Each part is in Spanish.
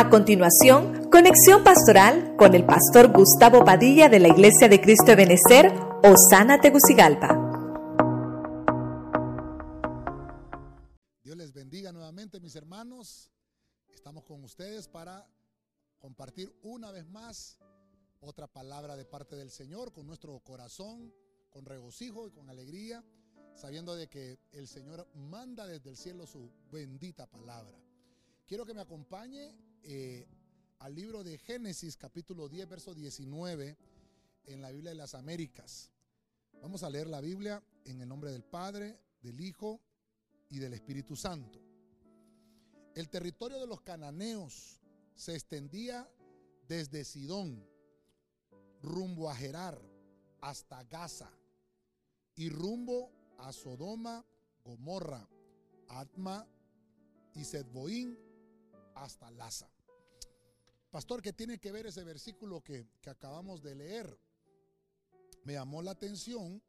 A continuación, conexión pastoral con el pastor Gustavo Padilla de la Iglesia de Cristo de Benecer, Osana Tegucigalpa. Dios les bendiga nuevamente, mis hermanos. Estamos con ustedes para compartir una vez más otra palabra de parte del Señor con nuestro corazón, con regocijo y con alegría, sabiendo de que el Señor manda desde el cielo su bendita palabra. Quiero que me acompañe eh, al libro de Génesis capítulo 10, verso 19 en la Biblia de las Américas. Vamos a leer la Biblia en el nombre del Padre, del Hijo y del Espíritu Santo. El territorio de los cananeos se extendía desde Sidón rumbo a Gerar hasta Gaza y rumbo a Sodoma, Gomorra, Atma y Sedboín hasta Laza. Pastor, ¿qué tiene que ver ese versículo que, acabamos de leer? Me llamó la atención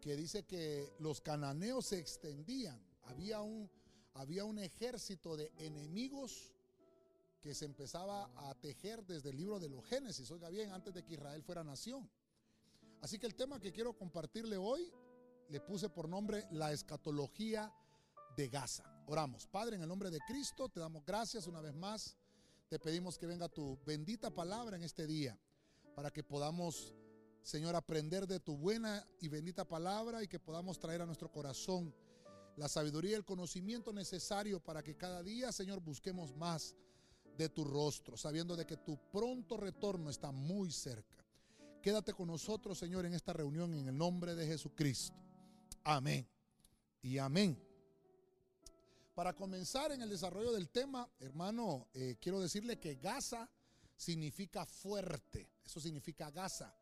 que dice que los cananeos se extendían. Había un, había un ejército de enemigos que se empezaba a tejer desde el libro de los Génesis, oiga bien, antes de que Israel fuera nación. Así que el tema que quiero compartirle hoy le puse por nombre la escatología de Gaza. Oramos. Padre, en el nombre de Cristo, te damos gracias una vez más. Te pedimos que venga tu bendita palabra en este día para que podamos, Señor, aprender de tu buena y bendita palabra y que podamos traer a nuestro corazón la sabiduría y el conocimiento necesario para que cada día, Señor, busquemos más de tu rostro, sabiendo de que tu pronto retorno está muy cerca. Quédate con nosotros, Señor, en esta reunión en el nombre de Jesucristo. Amén. Y amén. Para comenzar en el desarrollo del tema, hermano, eh, quiero decirle que Gaza significa fuerte. Eso significa Gaza.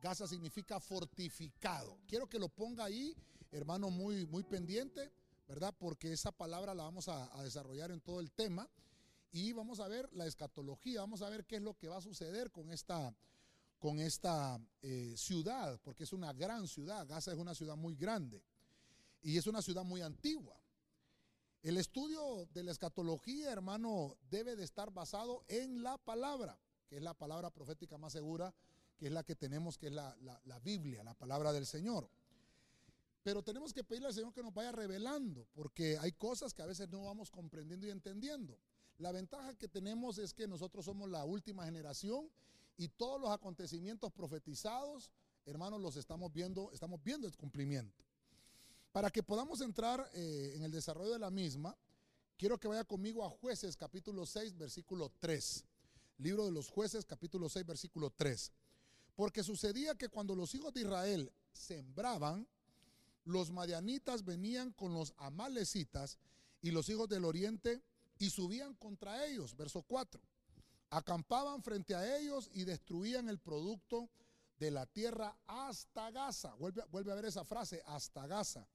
Gaza significa fortificado. Quiero que lo ponga ahí, hermano, muy, muy pendiente, ¿verdad? Porque esa palabra la vamos a, desarrollar en todo el tema. Y vamos a ver la escatología, vamos a ver qué es lo que va a suceder con esta, con esta eh, ciudad, porque es una gran ciudad. Gaza es una ciudad muy grande y es una ciudad muy antigua. El estudio de la escatología, hermano, debe de estar basado en la palabra, que es la palabra profética más segura, que es la que tenemos, que es la, Biblia, la palabra del Señor. Pero tenemos que pedirle al Señor que nos vaya revelando, porque hay cosas que a veces no vamos comprendiendo y entendiendo. La ventaja que tenemos es que nosotros somos la última generación y todos los acontecimientos profetizados, hermanos, los estamos viendo, estamos viendo el cumplimiento. Para que podamos entrar eh, en el desarrollo de la misma, quiero que vaya conmigo a jueces capítulo 6, versículo 3. Libro de los jueces capítulo 6, versículo 3. Porque sucedía que cuando los hijos de Israel sembraban, los madianitas venían con los amalecitas y los hijos del oriente y subían contra ellos. Verso 4. Acampaban frente a ellos y destruían el producto de la tierra hasta Gaza. Vuelve, vuelve a ver esa frase, hasta Gaza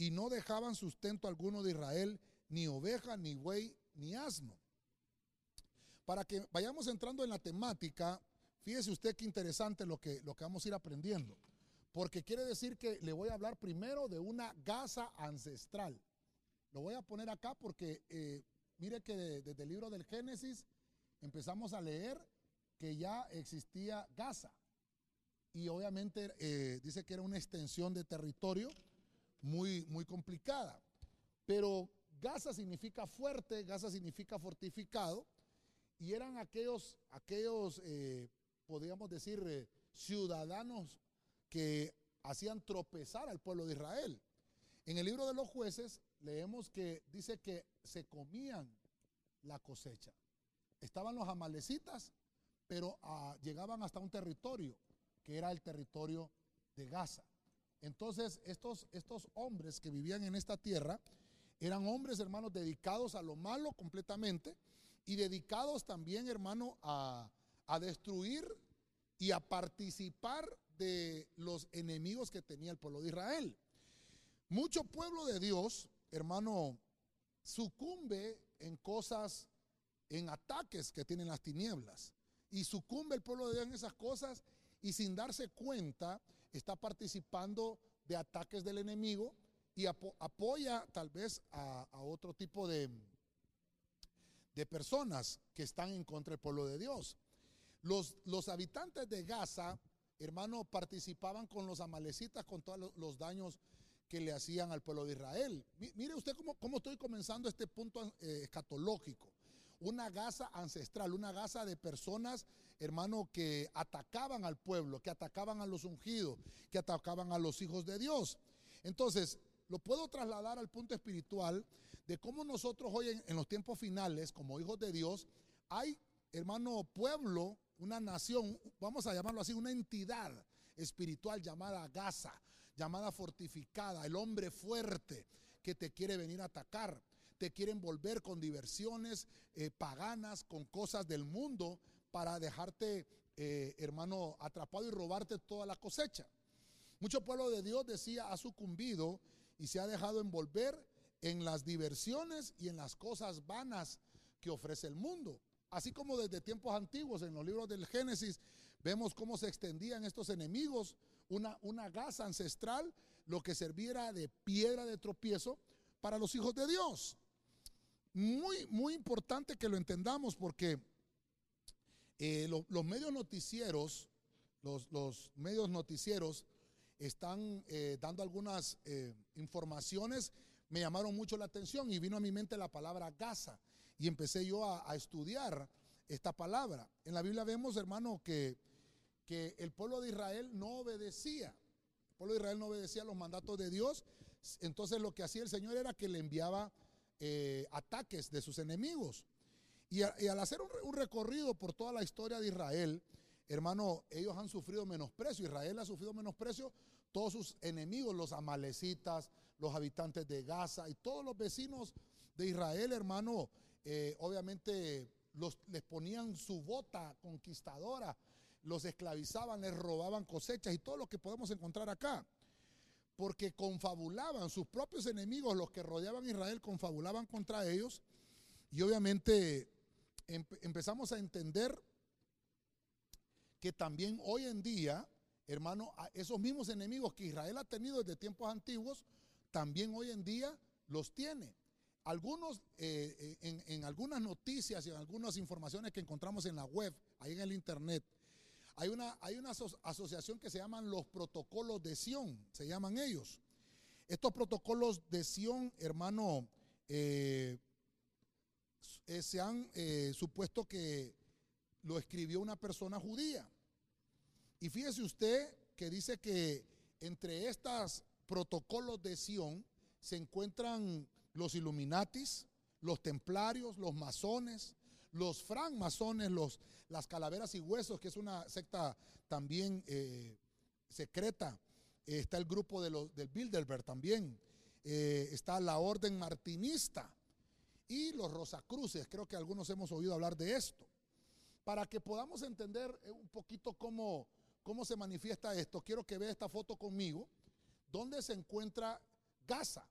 y no dejaban sustento alguno de Israel, ni oveja, ni buey, ni asno. Para que vayamos entrando en la temática, fíjese usted qué interesante lo que, lo que vamos a ir aprendiendo. Porque quiere decir que le voy a hablar primero de una Gaza ancestral. Lo voy a poner acá porque eh, mire que desde el libro del Génesis empezamos a leer que ya existía Gaza. Y obviamente eh, dice que era una extensión de territorio muy, muy complicada. Pero Gaza significa fuerte, Gaza significa fortificado, y eran aquellos, aquellos eh, podríamos decir, eh, ciudadanos que hacían tropezar al pueblo de Israel. En el libro de los jueces leemos que dice que se comían la cosecha. Estaban los amalecitas, pero ah, llegaban hasta un territorio, que era el territorio de Gaza. Entonces, estos, estos hombres que vivían en esta tierra eran hombres, hermanos, dedicados a lo malo completamente y dedicados también, hermano, a, a destruir y a participar de los enemigos que tenía el pueblo de Israel. Mucho pueblo de Dios, hermano, sucumbe en cosas, en ataques que tienen las tinieblas. Y sucumbe el pueblo de Dios en esas cosas y sin darse cuenta está participando de ataques del enemigo y apoya tal vez a, otro tipo de, de personas que están en contra del pueblo de Dios. Los, los habitantes de Gaza, hermano, participaban con los amalecitas con todos los, daños que le hacían al pueblo de Israel. Mire usted cómo, cómo estoy comenzando este punto eh, escatológico. Una Gaza ancestral, una Gaza de personas, hermano, que atacaban al pueblo, que atacaban a los ungidos, que atacaban a los hijos de Dios. Entonces, lo puedo trasladar al punto espiritual de cómo nosotros hoy en, en los tiempos finales, como hijos de Dios, hay, hermano, pueblo una nación, vamos a llamarlo así, una entidad espiritual llamada Gaza, llamada fortificada, el hombre fuerte que te quiere venir a atacar, te quiere envolver con diversiones eh, paganas, con cosas del mundo para dejarte, eh, hermano, atrapado y robarte toda la cosecha. Mucho pueblo de Dios decía ha sucumbido y se ha dejado envolver en las diversiones y en las cosas vanas que ofrece el mundo. Así como desde tiempos antiguos, en los libros del Génesis, vemos cómo se extendían estos enemigos, una, una gasa ancestral, lo que serviera de piedra de tropiezo para los hijos de Dios. Muy, muy importante que lo entendamos porque eh, los medios noticieros, los, medios noticieros están eh, dando algunas eh, informaciones, me llamaron mucho la atención y vino a mi mente la palabra Gaza y empecé yo a, estudiar esta palabra. En la Biblia vemos, hermano, que, que el pueblo de Israel no obedecía. El pueblo de Israel no obedecía los mandatos de Dios. Entonces lo que hacía el Señor era que le enviaba eh, ataques de sus enemigos. Y, al hacer un, recorrido por toda la historia de Israel, hermano, ellos han sufrido menosprecio. Israel ha sufrido menosprecio. Todos sus enemigos, los amalecitas, los habitantes de Gaza y todos los vecinos de Israel, hermano, eh, obviamente les ponían su bota conquistadora, los esclavizaban, les robaban cosechas y todo lo que podemos encontrar acá. Porque confabulaban, sus propios enemigos, los que rodeaban a Israel, confabulaban contra ellos. Y obviamente empezamos a entender que también hoy en día, hermano, esos mismos enemigos que Israel ha tenido desde tiempos antiguos, también hoy en día los tiene. Algunos, eh, eh, en, algunas noticias y en algunas informaciones que encontramos en la web, ahí en el internet, hay una, hay una asociación que se llaman los protocolos de Sion, se llaman ellos. Estos protocolos de Sion, hermano, eh, se han supuesto que lo escribió una persona judía. Y fíjese usted que dice que entre estos protocolos de Sion se encuentran los Illuminatis, los templarios, los masones, los francmasones, los, las calaveras y huesos, que es una secta también eh, secreta. está el grupo de los, del Bilderberg también. Eh, está la orden martinista y los Rosacruces. Creo que algunos hemos oído hablar de esto. Para que podamos entender eh, un poquito cómo, cómo se manifiesta esto, quiero que vea esta foto conmigo, donde se encuentra Gaza.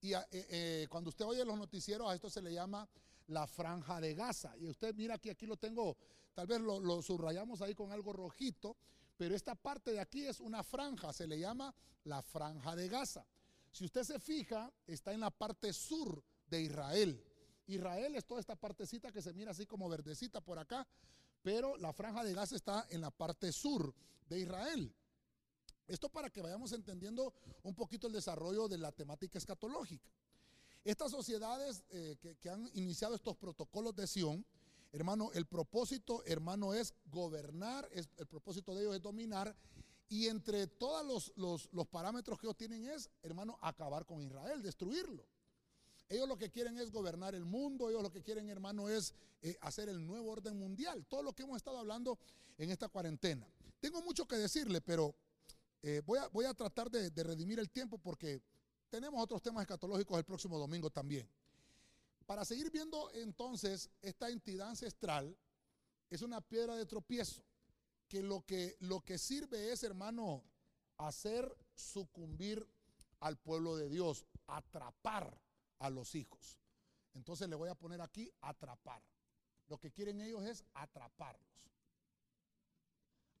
Y eh, eh, cuando usted oye los noticieros, a esto se le llama la franja de Gaza. Y usted mira aquí, aquí lo tengo, tal vez lo, subrayamos ahí con algo rojito, pero esta parte de aquí es una franja, se le llama la franja de Gaza. Si usted se fija, está en la parte sur de Israel. Israel es toda esta partecita que se mira así como verdecita por acá, pero la franja de Gaza está en la parte sur de Israel. Esto para que vayamos entendiendo un poquito el desarrollo de la temática escatológica. Estas sociedades eh, que, han iniciado estos protocolos de Sion, hermano, el propósito, hermano, es gobernar, el propósito de ellos es dominar, y entre todos los, parámetros que ellos tienen es, hermano, acabar con Israel, destruirlo. Ellos lo que quieren es gobernar el mundo, ellos lo que quieren, hermano, es eh, hacer el nuevo orden mundial, todo lo que hemos estado hablando en esta cuarentena. Tengo mucho que decirle, pero eh, voy, a, voy, a, tratar de, redimir el tiempo porque tenemos otros temas escatológicos el próximo domingo también. Para seguir viendo entonces esta entidad ancestral, es una piedra de tropiezo, que lo que, lo que sirve es, hermano, hacer sucumbir al pueblo de Dios, atrapar a los hijos. Entonces le voy a poner aquí atrapar. Lo que quieren ellos es atraparlos.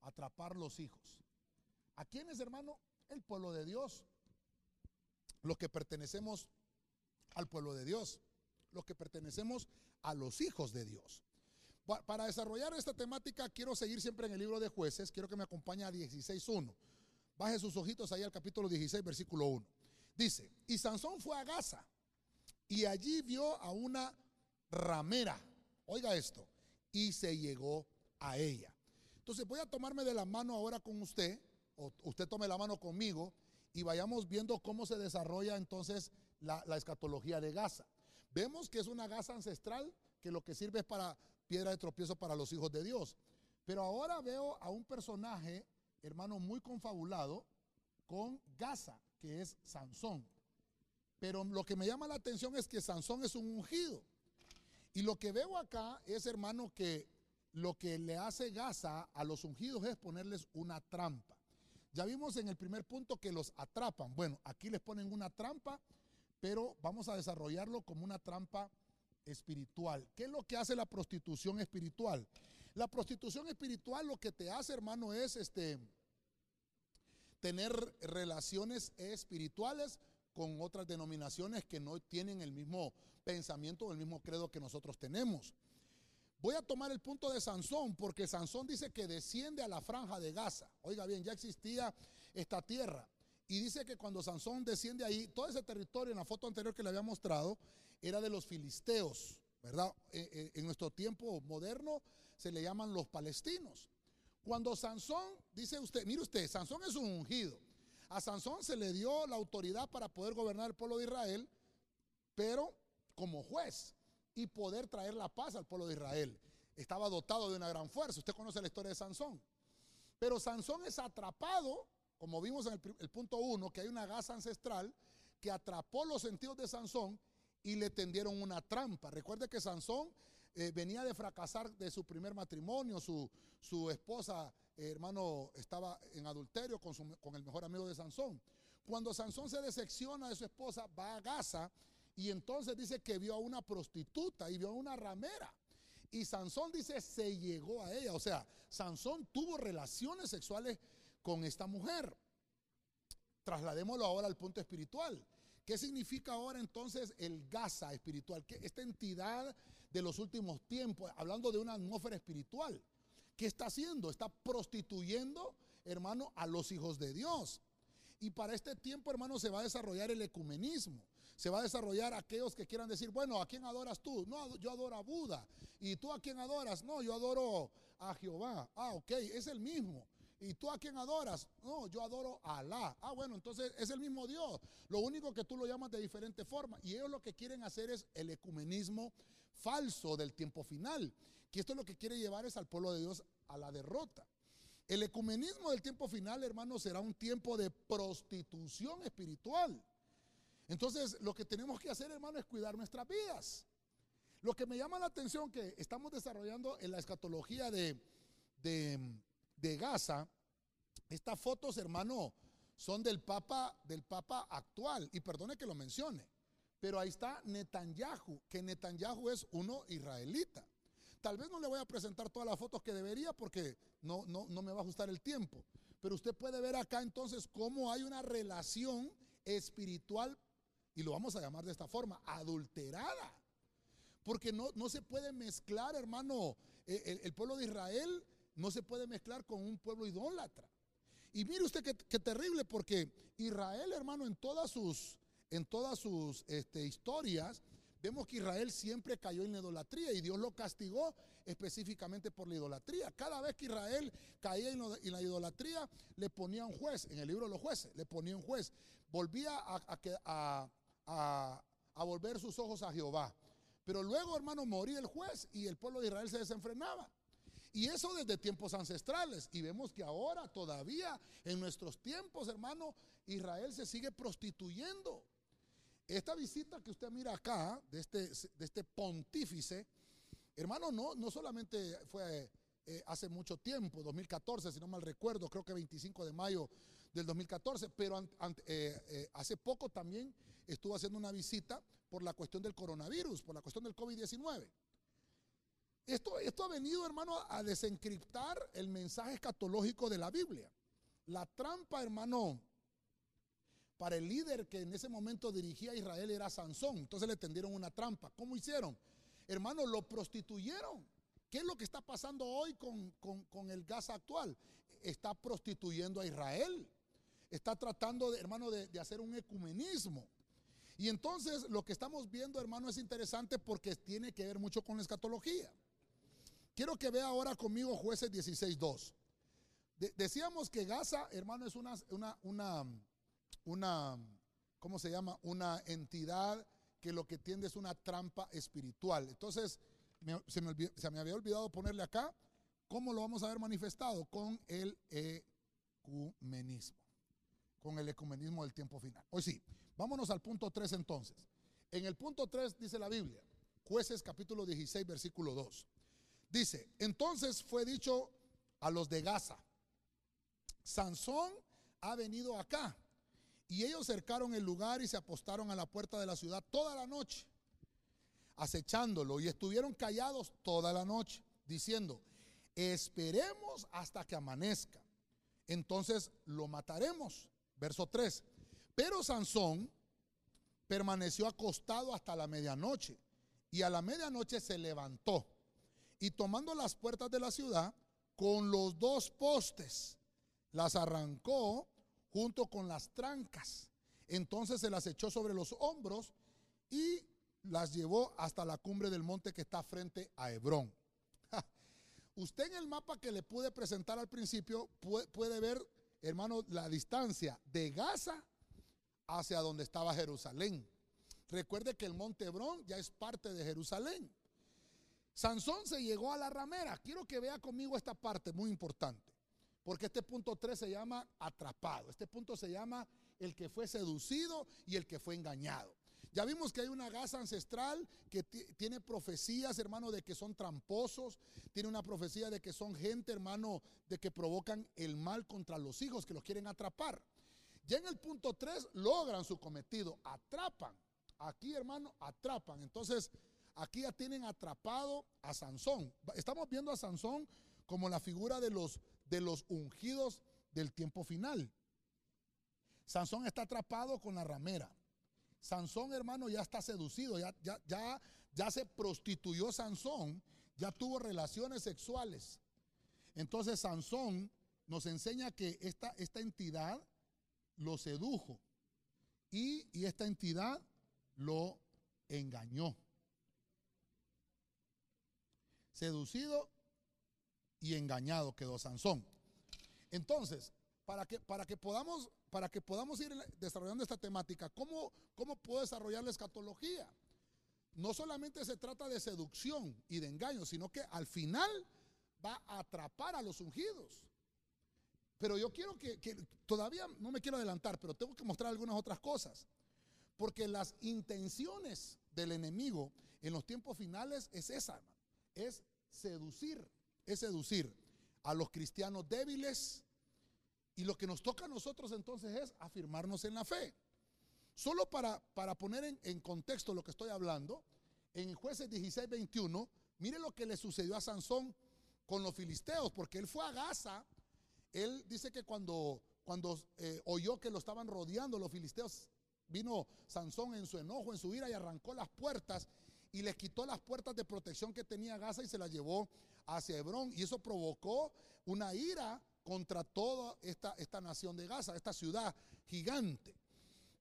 Atrapar los hijos. ¿A quiénes, hermano? El pueblo de Dios. Los que pertenecemos al pueblo de Dios. los que pertenecemos a los hijos de Dios. Para desarrollar esta temática quiero seguir siempre en el libro de jueces, quiero que me acompañe a 16.1. Baje sus ojitos ahí al capítulo 16, versículo 1. Dice, y Sansón fue a Gaza y allí vio a una ramera, oiga esto, y se llegó a ella. Entonces voy a tomarme de la mano ahora con usted, o usted tome la mano conmigo, y vayamos viendo cómo se desarrolla entonces la, escatología de Gaza. Vemos que es una Gaza ancestral que lo que sirve es para piedra de tropiezo para los hijos de Dios. Pero ahora veo a un personaje, hermano, muy confabulado con Gaza, que es Sansón. Pero lo que me llama la atención es que Sansón es un ungido. Y lo que veo acá es, hermano, que lo que le hace Gaza a los ungidos es ponerles una trampa. Ya vimos en el primer punto que los atrapan. Bueno, aquí les ponen una trampa, pero vamos a desarrollarlo como una trampa espiritual. ¿Qué es lo que hace la prostitución espiritual? La prostitución espiritual lo que te hace, hermano, es este tener relaciones espirituales con otras denominaciones que no tienen el mismo pensamiento o el mismo credo que nosotros tenemos. Voy a tomar el punto de Sansón porque Sansón dice que desciende a la franja de Gaza. Oiga bien, ya existía esta tierra. Y dice que cuando Sansón desciende ahí, todo ese territorio en la foto anterior que le había mostrado era de los filisteos, ¿verdad? Eh, eh, en nuestro tiempo moderno se le llaman los palestinos. Cuando Sansón, dice usted, mire usted, Sansón es un ungido. A Sansón se le dio la autoridad para poder gobernar el pueblo de Israel, pero como juez y poder traer la paz al pueblo de Israel. Estaba dotado de una gran fuerza. Usted conoce la historia de Sansón. Pero Sansón es atrapado, como vimos en el, punto uno, que hay una gasa ancestral que atrapó los sentidos de Sansón y le tendieron una trampa. Recuerde que Sansón eh, venía de fracasar de su primer matrimonio, su, su esposa, eh, hermano, estaba en adulterio con, con el mejor amigo de Sansón. Cuando Sansón se decepciona de su esposa, va a Gaza y entonces dice que vio a una prostituta y vio a una ramera. Y Sansón dice, se llegó a ella. O sea, Sansón tuvo relaciones sexuales con esta mujer. Trasladémoslo ahora al punto espiritual. ¿Qué significa ahora entonces el Gaza espiritual? Que esta entidad de los últimos tiempos, hablando de una atmósfera espiritual, ¿qué está haciendo? Está prostituyendo, hermano, a los hijos de Dios. Y para este tiempo, hermano, se va a desarrollar el ecumenismo. Se va a desarrollar aquellos que quieran decir, bueno, ¿a quién adoras tú? No, yo adoro a Buda. ¿Y tú a quién adoras? No, yo adoro a Jehová. Ah, ok, es el mismo. ¿Y tú a quién adoras? No, yo adoro a Alá. Ah, bueno, entonces es el mismo Dios. Lo único que tú lo llamas de diferente forma. Y ellos lo que quieren hacer es el ecumenismo falso del tiempo final. Que esto lo que quiere llevar es al pueblo de Dios a la derrota. El ecumenismo del tiempo final, hermano, será un tiempo de prostitución espiritual. Entonces, lo que tenemos que hacer, hermano, es cuidar nuestras vidas. Lo que me llama la atención que estamos desarrollando en la escatología de, de, Gaza, estas fotos, hermano, son del Papa, del Papa actual. Y perdone que lo mencione. Pero ahí está Netanyahu, que Netanyahu es uno israelita. Tal vez no le voy a presentar todas las fotos que debería porque no, no, no me va a ajustar el tiempo. Pero usted puede ver acá entonces cómo hay una relación espiritual y lo vamos a llamar de esta forma, adulterada. Porque no, no se puede mezclar, hermano, eh, el, pueblo de Israel no se puede mezclar con un pueblo idólatra. Y mire usted qué, terrible, porque Israel, hermano, en todas sus, en todas sus este, historias, vemos que Israel siempre cayó en la idolatría y Dios lo castigó específicamente por la idolatría. Cada vez que Israel caía en, la idolatría, le ponía un juez, en el libro de los jueces, le ponía un juez. Volvía a, volver sus ojos a Jehová. Pero luego, hermano, moría el juez y el pueblo de Israel se desenfrenaba. Y eso desde tiempos ancestrales. Y vemos que ahora todavía en nuestros tiempos, hermano, Israel se sigue prostituyendo. Esta visita que usted mira acá, de este, de este pontífice, hermano, no, no solamente fue eh, hace mucho tiempo, 2014, si no mal recuerdo, creo que 25 de mayo del 2014, pero eh, eh, hace poco también estuvo haciendo una visita por la cuestión del coronavirus, por la cuestión del COVID-19. Esto, esto ha venido, hermano, a desencriptar el mensaje escatológico de la Biblia. La trampa, hermano, para el líder que en ese momento dirigía a Israel era Sansón. Entonces le tendieron una trampa. ¿Cómo hicieron? Hermano, lo prostituyeron. ¿Qué es lo que está pasando hoy con, el gas actual? Está prostituyendo a Israel. Está tratando, de, hermano, de, de hacer un ecumenismo. Y entonces lo que estamos viendo, hermano, es interesante porque tiene que ver mucho con la escatología. Quiero que vea ahora conmigo jueces 16.2. decíamos que Gaza, hermano, es una, una, una, una, ¿cómo se llama? Una entidad que lo que tiende es una trampa espiritual. Entonces, se, me se, me había olvidado ponerle acá, ¿cómo lo vamos a ver manifestado? Con el ecumenismo. Con el ecumenismo del tiempo final. Hoy sí, vámonos al punto 3 entonces. En el punto 3 dice la Biblia, jueces capítulo 16, versículo 2. Dice, entonces fue dicho a los de Gaza, Sansón ha venido acá. Y ellos cercaron el lugar y se apostaron a la puerta de la ciudad toda la noche, acechándolo. Y estuvieron callados toda la noche, diciendo, esperemos hasta que amanezca. Entonces lo mataremos. Verso 3. Pero Sansón permaneció acostado hasta la medianoche. Y a la medianoche se levantó y tomando las puertas de la ciudad con los dos postes, las arrancó junto con las trancas. Entonces se las echó sobre los hombros y las llevó hasta la cumbre del monte que está frente a Hebrón. Usted en el mapa que le pude presentar al principio puede ver, hermano, la distancia de Gaza hacia donde estaba Jerusalén. Recuerde que el monte Hebrón ya es parte de Jerusalén. Sansón se llegó a la ramera. Quiero que vea conmigo esta parte muy importante. Porque este punto 3 se llama atrapado. Este punto se llama el que fue seducido y el que fue engañado. Ya vimos que hay una Gaza ancestral que tiene profecías, hermano, de que son tramposos. Tiene una profecía de que son gente, hermano, de que provocan el mal contra los hijos, que los quieren atrapar. Ya en el punto 3 logran su cometido, atrapan. Aquí, hermano, atrapan. Entonces, Aquí ya tienen atrapado a Sansón. Estamos viendo a Sansón como la figura de los, de los ungidos del tiempo final. Sansón está atrapado con la ramera. Sansón, hermano, ya está seducido, ya, ya, ya, ya se prostituyó Sansón, ya tuvo relaciones sexuales. Entonces Sansón nos enseña que esta, esta entidad lo sedujo y, y esta entidad lo engañó seducido y engañado quedó Sansón. Entonces, para que, para que, podamos, para que podamos ir desarrollando esta temática, ¿cómo, ¿cómo puedo desarrollar la escatología? No solamente se trata de seducción y de engaño, sino que al final va a atrapar a los ungidos. Pero yo quiero que, todavía no me quiero adelantar, pero tengo que mostrar algunas otras cosas. Porque las intenciones del enemigo en los tiempos finales es esa, es seducir, es seducir a los cristianos débiles. Y lo que nos toca a nosotros entonces es afirmarnos en la fe. Solo para, para poner en, en, contexto lo que estoy hablando, en jueces 16, 21, mire lo que le sucedió a Sansón con los filisteos, porque él fue a Gaza. Él dice que cuando, cuando eh, oyó que lo estaban rodeando los filisteos, vino Sansón en su enojo, en su ira y arrancó las puertas y les quitó las puertas de protección que tenía Gaza y se las llevó hacia Hebrón. Y eso provocó una ira contra toda esta, esta nación de Gaza, esta ciudad gigante.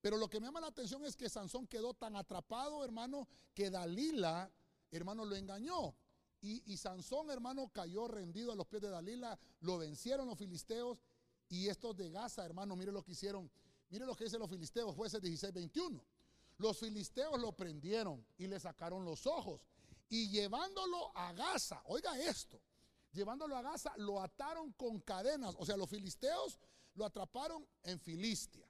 Pero lo que me llama la atención es que Sansón quedó tan atrapado, hermano, que Dalila, hermano, lo engañó. Y, Sansón, hermano, cayó rendido a los pies de Dalila, lo vencieron los filisteos y estos de Gaza, hermano, mire lo que hicieron, mire lo que dicen los filisteos, jueces 16, 21. Los filisteos lo prendieron y le sacaron los ojos. Y llevándolo a Gaza, oiga esto, llevándolo a Gaza, lo ataron con cadenas. O sea, los filisteos lo atraparon en Filistia.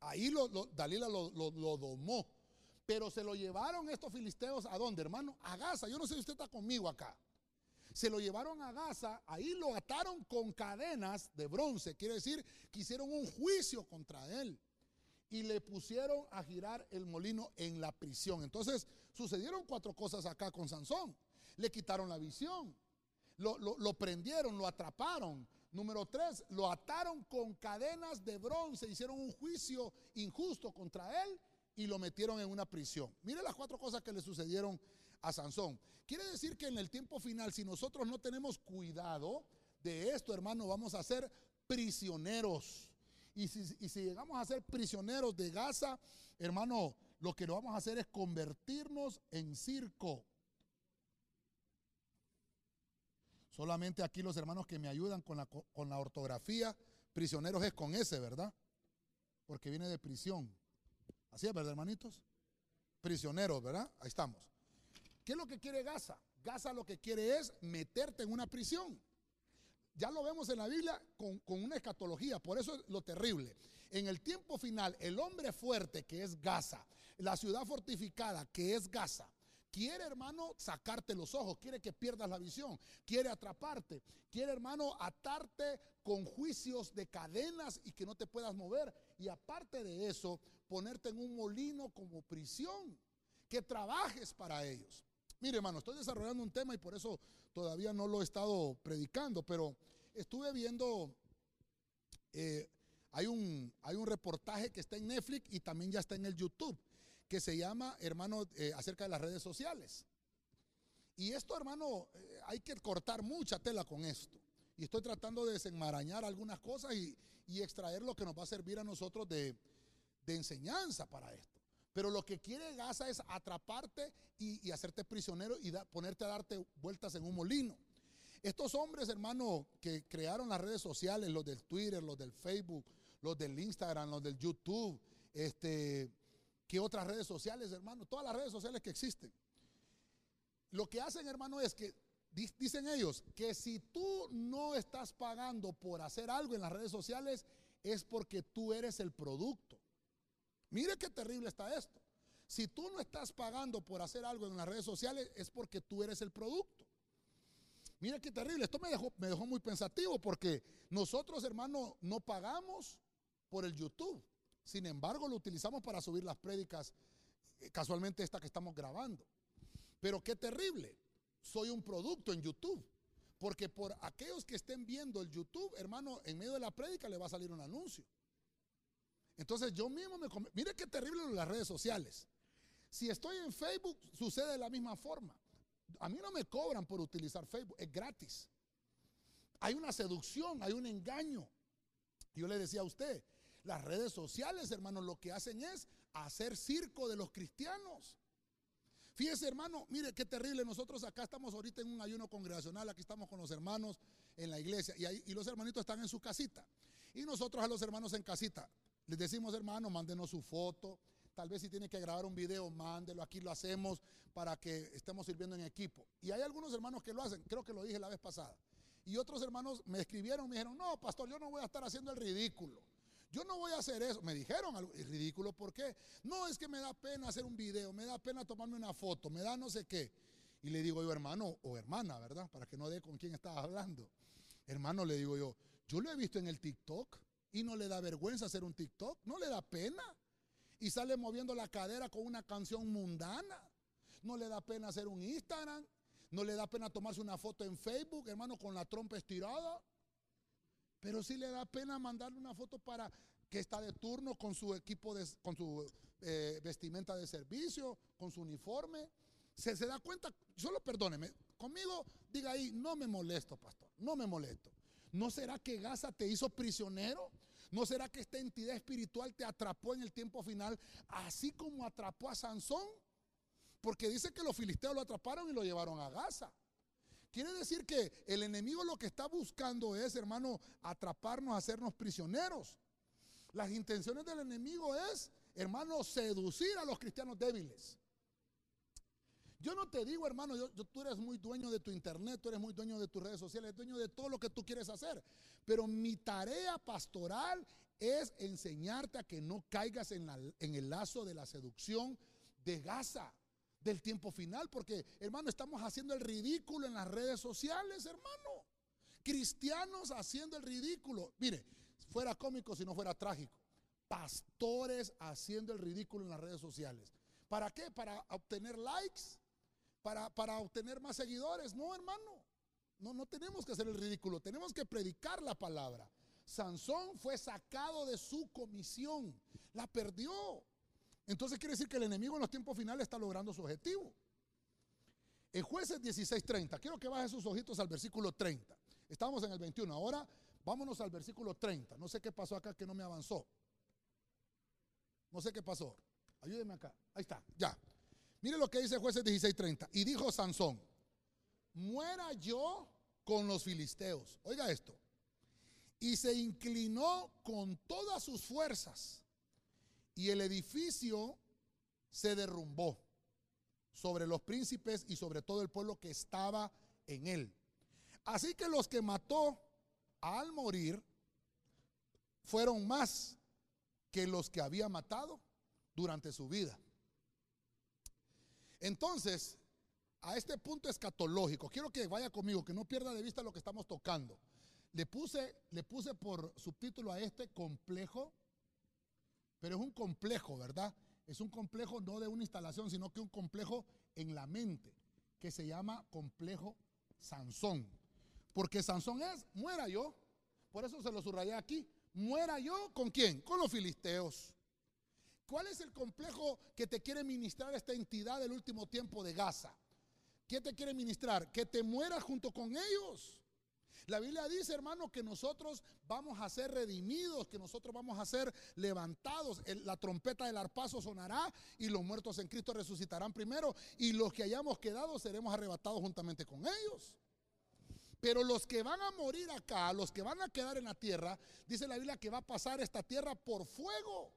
Ahí Dalila lo, domó. Pero se lo llevaron estos filisteos a dónde, hermano? A Gaza. Yo no sé si usted está conmigo acá. Se lo llevaron a Gaza, ahí lo ataron con cadenas de bronce. Quiere decir que hicieron un juicio contra él y le pusieron a girar el molino en la prisión. Entonces sucedieron cuatro cosas acá con Sansón. Le quitaron la visión, lo, prendieron, lo atraparon, Número tres, lo ataron con cadenas de bronce, hicieron un juicio injusto contra él y lo metieron en una prisión. Mire las cuatro cosas que le sucedieron a Sansón. Quiere decir que en el tiempo final, si nosotros no tenemos cuidado de esto, hermano, vamos a ser prisioneros. Y si, y si llegamos a ser prisioneros de Gaza, hermano, lo que lo vamos a hacer es convertirnos en circo. Solamente aquí los hermanos que me ayudan con la, con la ortografía, prisioneros es con ese, ¿verdad? Porque viene de prisión. Así es, ¿verdad, hermanitos? Prisioneros, ¿verdad? Ahí estamos. ¿Qué es lo que quiere Gaza? Gaza lo que quiere es meterte en una prisión. Ya lo vemos en la Biblia con, con, una escatología, por eso es lo terrible. En el tiempo final, el hombre fuerte que es Gaza, la ciudad fortificada que es Gaza, Quiere, hermano, sacarte los ojos, quiere que pierdas la visión, quiere atraparte, quiere, hermano, atarte con juicios de cadenas y que no te puedas mover. Y aparte de eso, ponerte en un molino como prisión, que trabajes para ellos. Mire, hermano, estoy desarrollando un tema y por eso todavía no lo he estado predicando, pero estuve viendo, eh, hay, un, hay un reportaje que está en Netflix y también ya está en el YouTube que se llama, hermano, eh, acerca de las redes sociales. Y esto, hermano, eh, hay que cortar mucha tela con esto. Y estoy tratando de desenmarañar algunas cosas y, extraer lo que nos va a servir a nosotros de, enseñanza para esto. Pero lo que quiere Gaza es atraparte y, hacerte prisionero y ponerte a darte vueltas en un molino. Estos hombres, hermano, que crearon las redes sociales, los del Twitter, los del Facebook, los del Instagram, los del YouTube, este, ¿Qué otras redes sociales, hermano? Todas las redes sociales que existen. Lo que hacen, hermano, es que dicen ellos que si tú no estás pagando por hacer algo en las redes sociales, es porque tú eres el producto. Mire qué terrible está esto. Si tú no estás pagando por hacer algo en las redes sociales, es porque tú eres el producto. Mire qué terrible. Esto me dejó, me dejó muy pensativo porque nosotros, hermano, no pagamos por el YouTube. Sin embargo, lo utilizamos para subir las prédicas, eh, casualmente esta que estamos grabando. Pero qué terrible, soy un producto en YouTube. Porque por aquellos que estén viendo el YouTube, hermano, en medio de la prédica le va a salir un anuncio. Entonces yo mismo me... Mire qué terrible las redes sociales. Si estoy en Facebook, sucede de la misma forma. A mí no me cobran por utilizar Facebook, es gratis. Hay una seducción, hay un engaño. Yo le decía a usted, las redes sociales, hermano, lo que hacen es hacer circo de los cristianos. Fíjese, hermano, mire qué terrible. Nosotros acá estamos ahorita en un ayuno congregacional, aquí estamos con los hermanos en la iglesia y, ahí, y los hermanitos están en su casita. Y nosotros a los hermanos en casita les decimos, hermano, mándenos su foto. Tal vez si tiene que grabar un video, mándelo. Aquí lo hacemos para que estemos sirviendo en equipo. Y hay algunos hermanos que lo hacen, creo que lo dije la vez pasada. Y otros hermanos me escribieron, me dijeron, no, pastor, yo no voy a estar haciendo el ridículo. Yo no voy a hacer eso. Me dijeron algo ridículo, ¿por qué? No, es que me da pena hacer un video, me da pena tomarme una foto, me da no sé qué. Y le digo yo, hermano o hermana, ¿verdad? Para que no dé con quién estaba hablando. Hermano, le digo yo, yo lo he visto en el TikTok y no le da vergüenza hacer un TikTok, no le da pena. Y sale moviendo la cadera con una canción mundana. No le da pena hacer un Instagram, no le da pena tomarse una foto en Facebook, hermano, con la trompa estirada. Pero sí le da pena mandarle una foto para que está de turno con su equipo, de, con su eh, vestimenta de servicio, con su uniforme. Se, se da cuenta, solo perdóneme, conmigo diga ahí, no me molesto, pastor, no me molesto. ¿No será que Gaza te hizo prisionero? ¿No será que esta entidad espiritual te atrapó en el tiempo final, así como atrapó a Sansón? Porque dice que los filisteos lo atraparon y lo llevaron a Gaza. Quiere decir que el enemigo lo que está buscando es, hermano, atraparnos, hacernos prisioneros. Las intenciones del enemigo es, hermano, seducir a los cristianos débiles. Yo no te digo, hermano, yo, tú eres muy dueño de tu internet, tú eres muy dueño de tus redes sociales, dueño de todo lo que tú quieres hacer. Pero mi tarea pastoral es enseñarte a que no caigas en, el lazo de la seducción de Gaza del tiempo final, porque hermano, estamos haciendo el ridículo en las redes sociales, hermano. Cristianos haciendo el ridículo. Mire, fuera cómico si no fuera trágico. Pastores haciendo el ridículo en las redes sociales. ¿Para qué? Para obtener likes, para, para obtener más seguidores. No, hermano. No, no tenemos que hacer el ridículo, tenemos que predicar la palabra. Sansón fue sacado de su comisión, la perdió. Entonces quiere decir que el enemigo en los tiempos finales está logrando su objetivo. En jueces 16:30, quiero que baje sus ojitos al versículo 30. Estamos en el 21, ahora vámonos al versículo 30. No sé qué pasó acá que no me avanzó. No sé qué pasó. Ayúdeme acá. Ahí está, ya. Mire lo que dice jueces 16:30. Y dijo Sansón, muera yo con los filisteos. Oiga esto. Y se inclinó con todas sus fuerzas. Y el edificio se derrumbó sobre los príncipes y sobre todo el pueblo que estaba en él. Así que los que mató al morir fueron más que los que había matado durante su vida. Entonces, a este punto escatológico, quiero que vaya conmigo, que no pierda de vista lo que estamos tocando. Le puse, le puse por subtítulo a este complejo, pero es un complejo, ¿verdad? Es un complejo no de una instalación, sino que un complejo en la mente, que se llama complejo Sansón. Porque Sansón es, muera yo. Por eso se lo subrayé aquí. Muera yo con quién? Con los filisteos. ¿Cuál es el complejo que te quiere ministrar esta entidad del último tiempo de Gaza? ¿Qué te quiere ministrar? Que te mueras junto con ellos. La Biblia dice, hermano, que nosotros vamos a ser redimidos, que nosotros vamos a ser levantados. La trompeta del arpazo sonará y los muertos en Cristo resucitarán primero y los que hayamos quedado seremos arrebatados juntamente con ellos. Pero los que van a morir acá, los que van a quedar en la tierra, dice la Biblia que va a pasar esta tierra por fuego.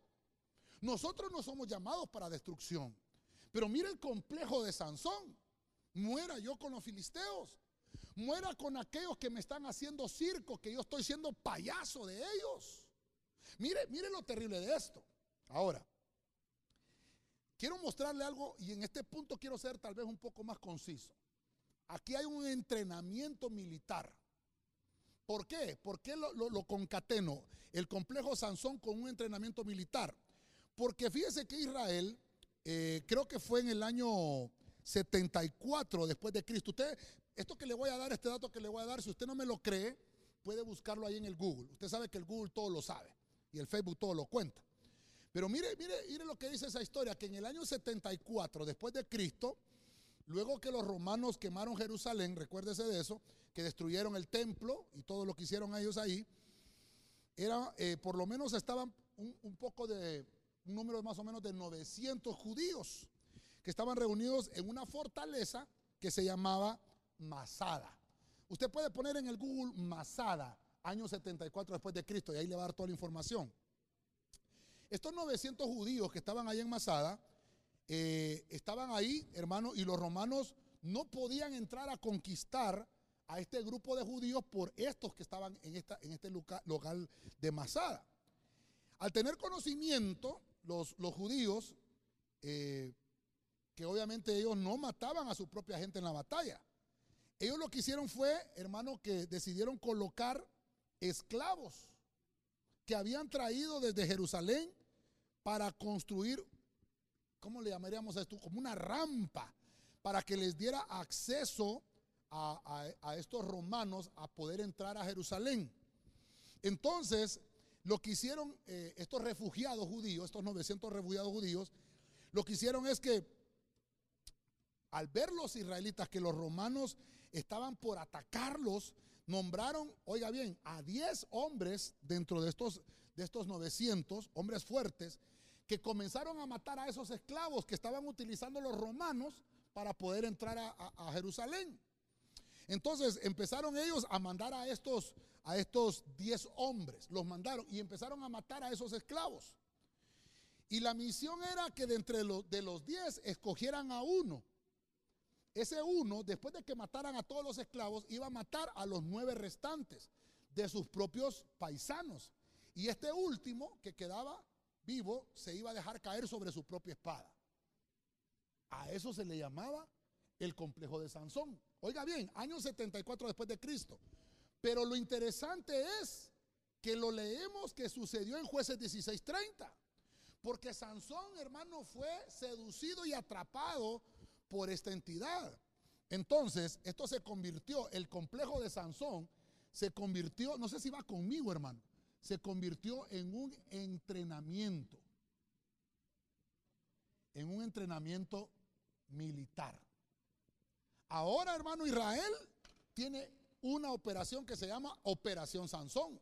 Nosotros no somos llamados para destrucción. Pero mire el complejo de Sansón. Muera yo con los filisteos. Muera con aquellos que me están haciendo circo, que yo estoy siendo payaso de ellos. Mire, mire lo terrible de esto. Ahora, quiero mostrarle algo y en este punto quiero ser tal vez un poco más conciso. Aquí hay un entrenamiento militar. ¿Por qué? ¿Por qué lo, concateno? El complejo Sansón con un entrenamiento militar. Porque fíjese que Israel, eh, creo que fue en el año 74 después de Cristo. Usted, esto que le voy a dar, este dato que le voy a dar, si usted no me lo cree, puede buscarlo ahí en el Google. Usted sabe que el Google todo lo sabe y el Facebook todo lo cuenta. Pero mire, mire, mire lo que dice esa historia, que en el año 74 después de Cristo, luego que los romanos quemaron Jerusalén, recuérdese de eso, que destruyeron el templo y todo lo que hicieron ellos ahí, era, eh, por lo menos estaban un poco de un número más o menos de 900 judíos que estaban reunidos en una fortaleza que se llamaba Masada. Usted puede poner en el Google Masada, año 74 después de Cristo, y ahí le va a dar toda la información. Estos 900 judíos que estaban ahí en Masada, eh, estaban ahí, hermano, y los romanos no podían entrar a conquistar a este grupo de judíos por estos que estaban en, esta, en este local de Masada. Al tener conocimiento los, judíos, eh, que obviamente ellos no mataban a su propia gente en la batalla. Ellos lo que hicieron fue, hermano, que decidieron colocar esclavos que habían traído desde Jerusalén para construir, ¿cómo le llamaríamos a esto? Como una rampa para que les diera acceso a, estos romanos a poder entrar a Jerusalén. Entonces, lo que hicieron eh, estos refugiados judíos, estos 900 refugiados judíos, lo que hicieron es que al ver los israelitas que los romanos estaban por atacarlos, nombraron, oiga bien, a 10 hombres dentro de estos, de estos 900, hombres fuertes, que comenzaron a matar a esos esclavos que estaban utilizando los romanos para poder entrar a Jerusalén. Entonces empezaron ellos a mandar a estos a estos 10 hombres, los mandaron y empezaron a matar a esos esclavos. Y la misión era que de entre los de los 10 escogieran a uno. Ese uno, después de que mataran a todos los esclavos, iba a matar a los nueve restantes de sus propios paisanos. Y este último, que quedaba vivo, se iba a dejar caer sobre su propia espada. A eso se le llamaba el complejo de Sansón. Oiga bien, año 74 después de Cristo. Pero lo interesante es que lo leemos que sucedió en jueces 16:30. Porque Sansón, hermano, fue seducido y atrapado por esta entidad. Entonces, esto se convirtió, el complejo de Sansón se convirtió, no sé si va conmigo, hermano, se convirtió en un entrenamiento, en un entrenamiento militar. Ahora, hermano, Israel tiene una operación que se llama Operación Sansón.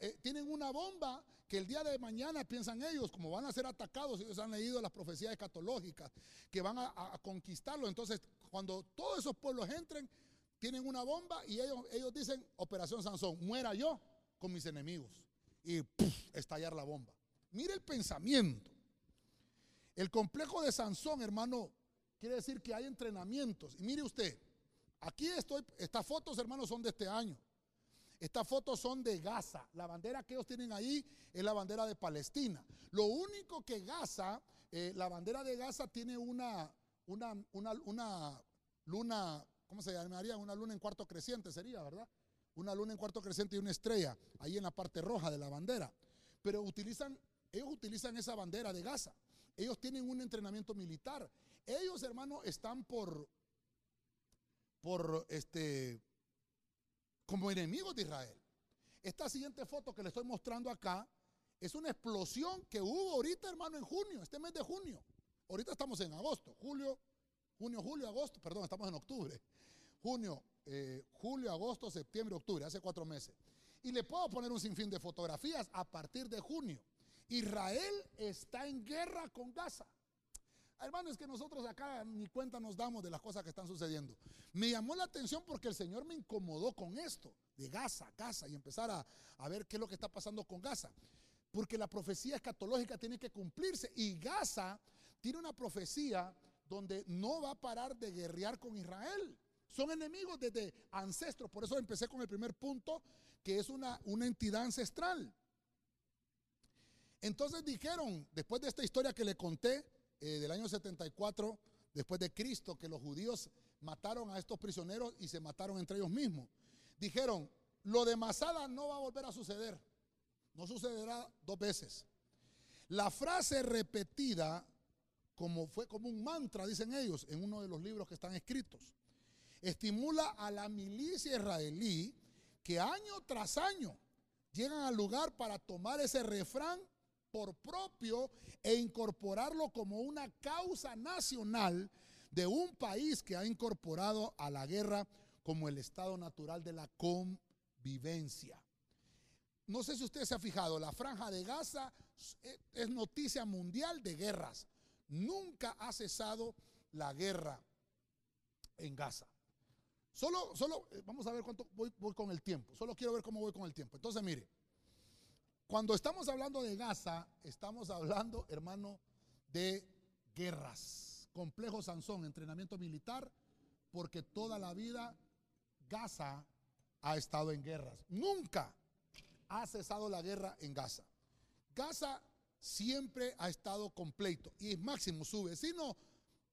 Eh, tienen una bomba que el día de mañana piensan ellos, como van a ser atacados, ellos han leído las profecías escatológicas, que van a, conquistarlo. Entonces, cuando todos esos pueblos entren, tienen una bomba y ellos, ellos dicen, Operación Sansón, muera yo con mis enemigos. Y estallar la bomba. Mire el pensamiento. El complejo de Sansón, hermano, quiere decir que hay entrenamientos. Y mire usted, aquí estoy, estas fotos, hermanos, son de este año. Estas fotos son de Gaza. La bandera que ellos tienen ahí es la bandera de Palestina. Lo único que Gaza, eh, la bandera de Gaza tiene una, una, una, una luna, ¿cómo se llamaría? Una luna en cuarto creciente sería, ¿verdad? Una luna en cuarto creciente y una estrella ahí en la parte roja de la bandera. Pero utilizan, ellos utilizan esa bandera de Gaza. Ellos tienen un entrenamiento militar. Ellos, hermano, están por, por este, como enemigos de Israel. Esta siguiente foto que le estoy mostrando acá es una explosión que hubo ahorita, hermano, en junio, este mes de junio. Ahorita estamos en agosto, julio, junio, julio, agosto, perdón, estamos en octubre. Junio, eh, julio, agosto, septiembre, octubre, hace cuatro meses. Y le puedo poner un sinfín de fotografías a partir de junio. Israel está en guerra con Gaza. Hermano, es que nosotros acá ni cuenta nos damos de las cosas que están sucediendo. Me llamó la atención porque el Señor me incomodó con esto, de Gaza, Gaza, y empezar a, a ver qué es lo que está pasando con Gaza. Porque la profecía escatológica tiene que cumplirse. Y Gaza tiene una profecía donde no va a parar de guerrear con Israel. Son enemigos desde ancestros. Por eso empecé con el primer punto, que es una, una entidad ancestral. Entonces dijeron, después de esta historia que le conté, eh, del año 74 después de Cristo, que los judíos mataron a estos prisioneros y se mataron entre ellos mismos. Dijeron, lo de Masada no va a volver a suceder. No sucederá dos veces. La frase repetida, como fue como un mantra, dicen ellos, en uno de los libros que están escritos, estimula a la milicia israelí que año tras año llegan al lugar para tomar ese refrán por propio e incorporarlo como una causa nacional de un país que ha incorporado a la guerra como el estado natural de la convivencia. No sé si usted se ha fijado, la franja de Gaza es noticia mundial de guerras. Nunca ha cesado la guerra en Gaza. Solo, solo, eh, vamos a ver cuánto voy, voy con el tiempo. Solo quiero ver cómo voy con el tiempo. Entonces, mire, cuando estamos hablando de Gaza, estamos hablando, hermano, de guerras. Complejo Sansón, entrenamiento militar, porque toda la vida Gaza ha estado en guerras. Nunca ha cesado la guerra en Gaza. Gaza siempre ha estado completo. Y es máximo, su vecino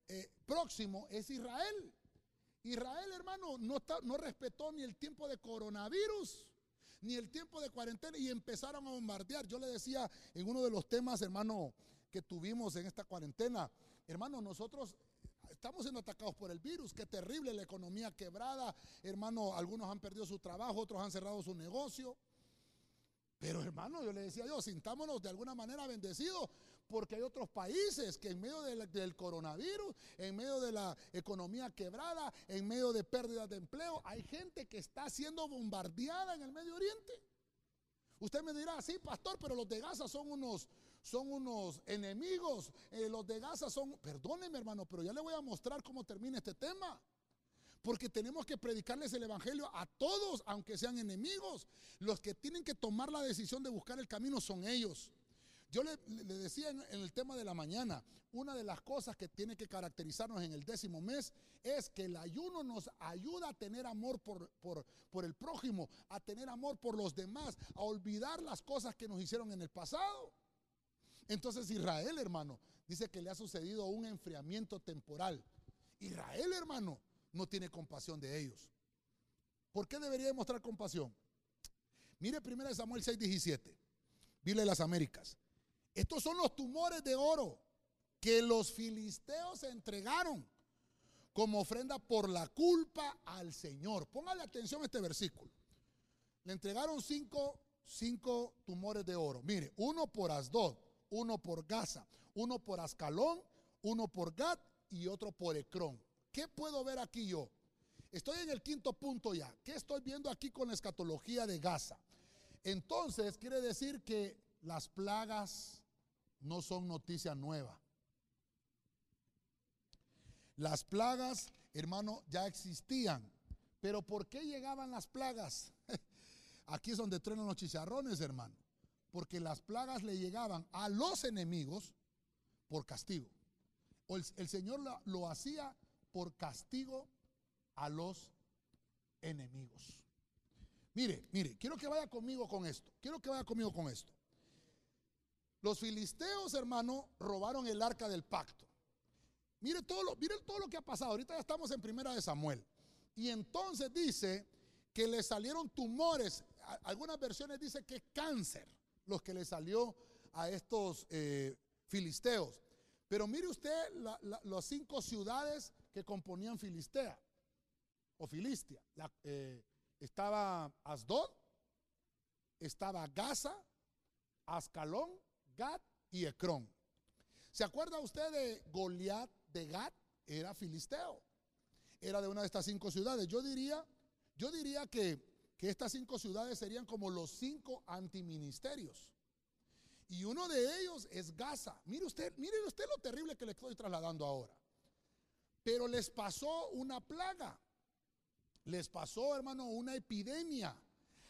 eh, próximo es Israel. Israel, hermano, no, no respetó ni el tiempo de coronavirus ni el tiempo de cuarentena y empezaron a bombardear. Yo le decía en uno de los temas, hermano, que tuvimos en esta cuarentena, hermano, nosotros estamos siendo atacados por el virus, qué terrible la economía quebrada, hermano, algunos han perdido su trabajo, otros han cerrado su negocio. Pero hermano, yo le decía yo, sintámonos de alguna manera bendecidos porque hay otros países que en medio del, coronavirus, en medio de la economía quebrada, en medio de pérdidas de empleo, hay gente que está siendo bombardeada en el Medio Oriente. Usted me dirá, sí, pastor, pero los de Gaza son unos, son unos enemigos. Eh, los de Gaza son, perdóneme hermano, pero ya le voy a mostrar cómo termina este tema. Porque tenemos que predicarles el Evangelio a todos, aunque sean enemigos. Los que tienen que tomar la decisión de buscar el camino son ellos. Yo le, decía en, el tema de la mañana, una de las cosas que tiene que caracterizarnos en el décimo mes es que el ayuno nos ayuda a tener amor por, por el prójimo, a tener amor por los demás, a olvidar las cosas que nos hicieron en el pasado. Entonces Israel, hermano, dice que le ha sucedido un enfriamiento temporal. Israel, hermano, no tiene compasión de ellos. ¿Por qué debería demostrar compasión? Mire 1 Samuel 6, 17. Biblia de las Américas. Estos son los tumores de oro que los filisteos entregaron como ofrenda por la culpa al Señor. Póngale atención a este versículo. Le entregaron cinco, cinco tumores de oro. Mire, uno por Asdod, uno por Gaza, uno por Ascalón, uno por Gad y otro por Ecrón. ¿Qué puedo ver aquí yo? Estoy en el quinto punto ya. ¿Qué estoy viendo aquí con la escatología de Gaza? Entonces quiere decir que las plagas no son noticia nueva. Las plagas, hermano, ya existían. Pero ¿por qué llegaban las plagas? Aquí es donde truenan los chicharrones, hermano. Porque las plagas le llegaban a los enemigos por castigo. O el, Señor lo, lo hacía por castigo a los enemigos. Mire, mire, quiero que vaya conmigo con esto. Quiero que vaya conmigo con esto. Los filisteos, hermano, robaron el arca del pacto. Mire todo lo, mire todo lo que ha pasado. Ahorita ya estamos en primera de Samuel. Y entonces dice que le salieron tumores. Algunas versiones dicen que cáncer los que le salió a estos eh, filisteos. Pero mire usted las cinco ciudades que componían Filistea o Filistia. Eh, estaba Asdod, estaba Gaza, Ascalón, Gad y Ecrón. ¿Se acuerda usted de Goliat de Gad? Era filisteo. Era de una de estas cinco ciudades. Yo diría, yo diría que, que estas cinco ciudades serían como los cinco antiministerios. Y uno de ellos es Gaza. Mire usted, mire usted lo terrible que le estoy trasladando ahora. Pero les pasó una plaga. Les pasó, hermano, una epidemia.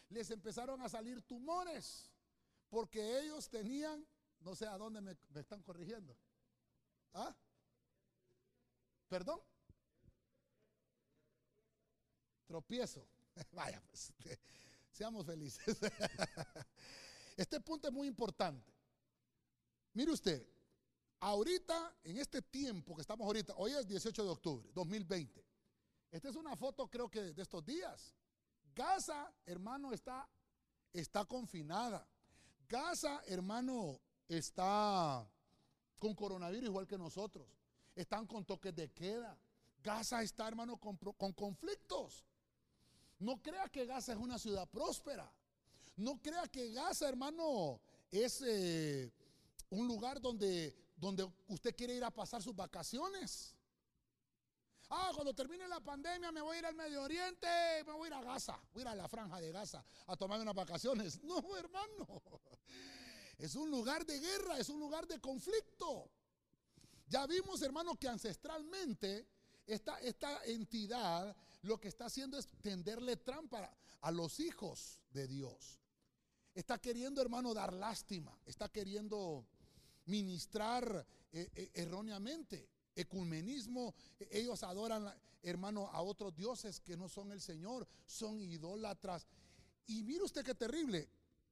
Les empezaron a salir tumores. Porque ellos tenían no sé a dónde me, están corrigiendo. ¿Ah? ¿Perdón? Tropiezo. Vaya, pues, seamos felices. Este punto es muy importante. Mire usted, ahorita, en este tiempo que estamos ahorita, hoy es 18 de octubre, 2020. Esta es una foto creo que de estos días. Gaza, hermano, está, está confinada. Gaza, hermano, está con coronavirus igual que nosotros. Están con toques de queda. Gaza está, hermano, con, conflictos. No crea que Gaza es una ciudad próspera. No crea que Gaza, hermano, es eh, un lugar donde, donde usted quiere ir a pasar sus vacaciones. Ah, cuando termine la pandemia me voy a ir al Medio Oriente, me voy a ir a Gaza, voy a ir a la franja de Gaza a tomar unas vacaciones. No, hermano. Es un lugar de guerra, es un lugar de conflicto. Ya vimos, hermano, que ancestralmente esta, esta entidad lo que está haciendo es tenderle trampa a los hijos de Dios. Está queriendo, hermano, dar lástima. Está queriendo ministrar eh, eh, erróneamente. Ecumenismo, ellos adoran, hermano, a otros dioses que no son el Señor, son idólatras. Y mire usted qué terrible,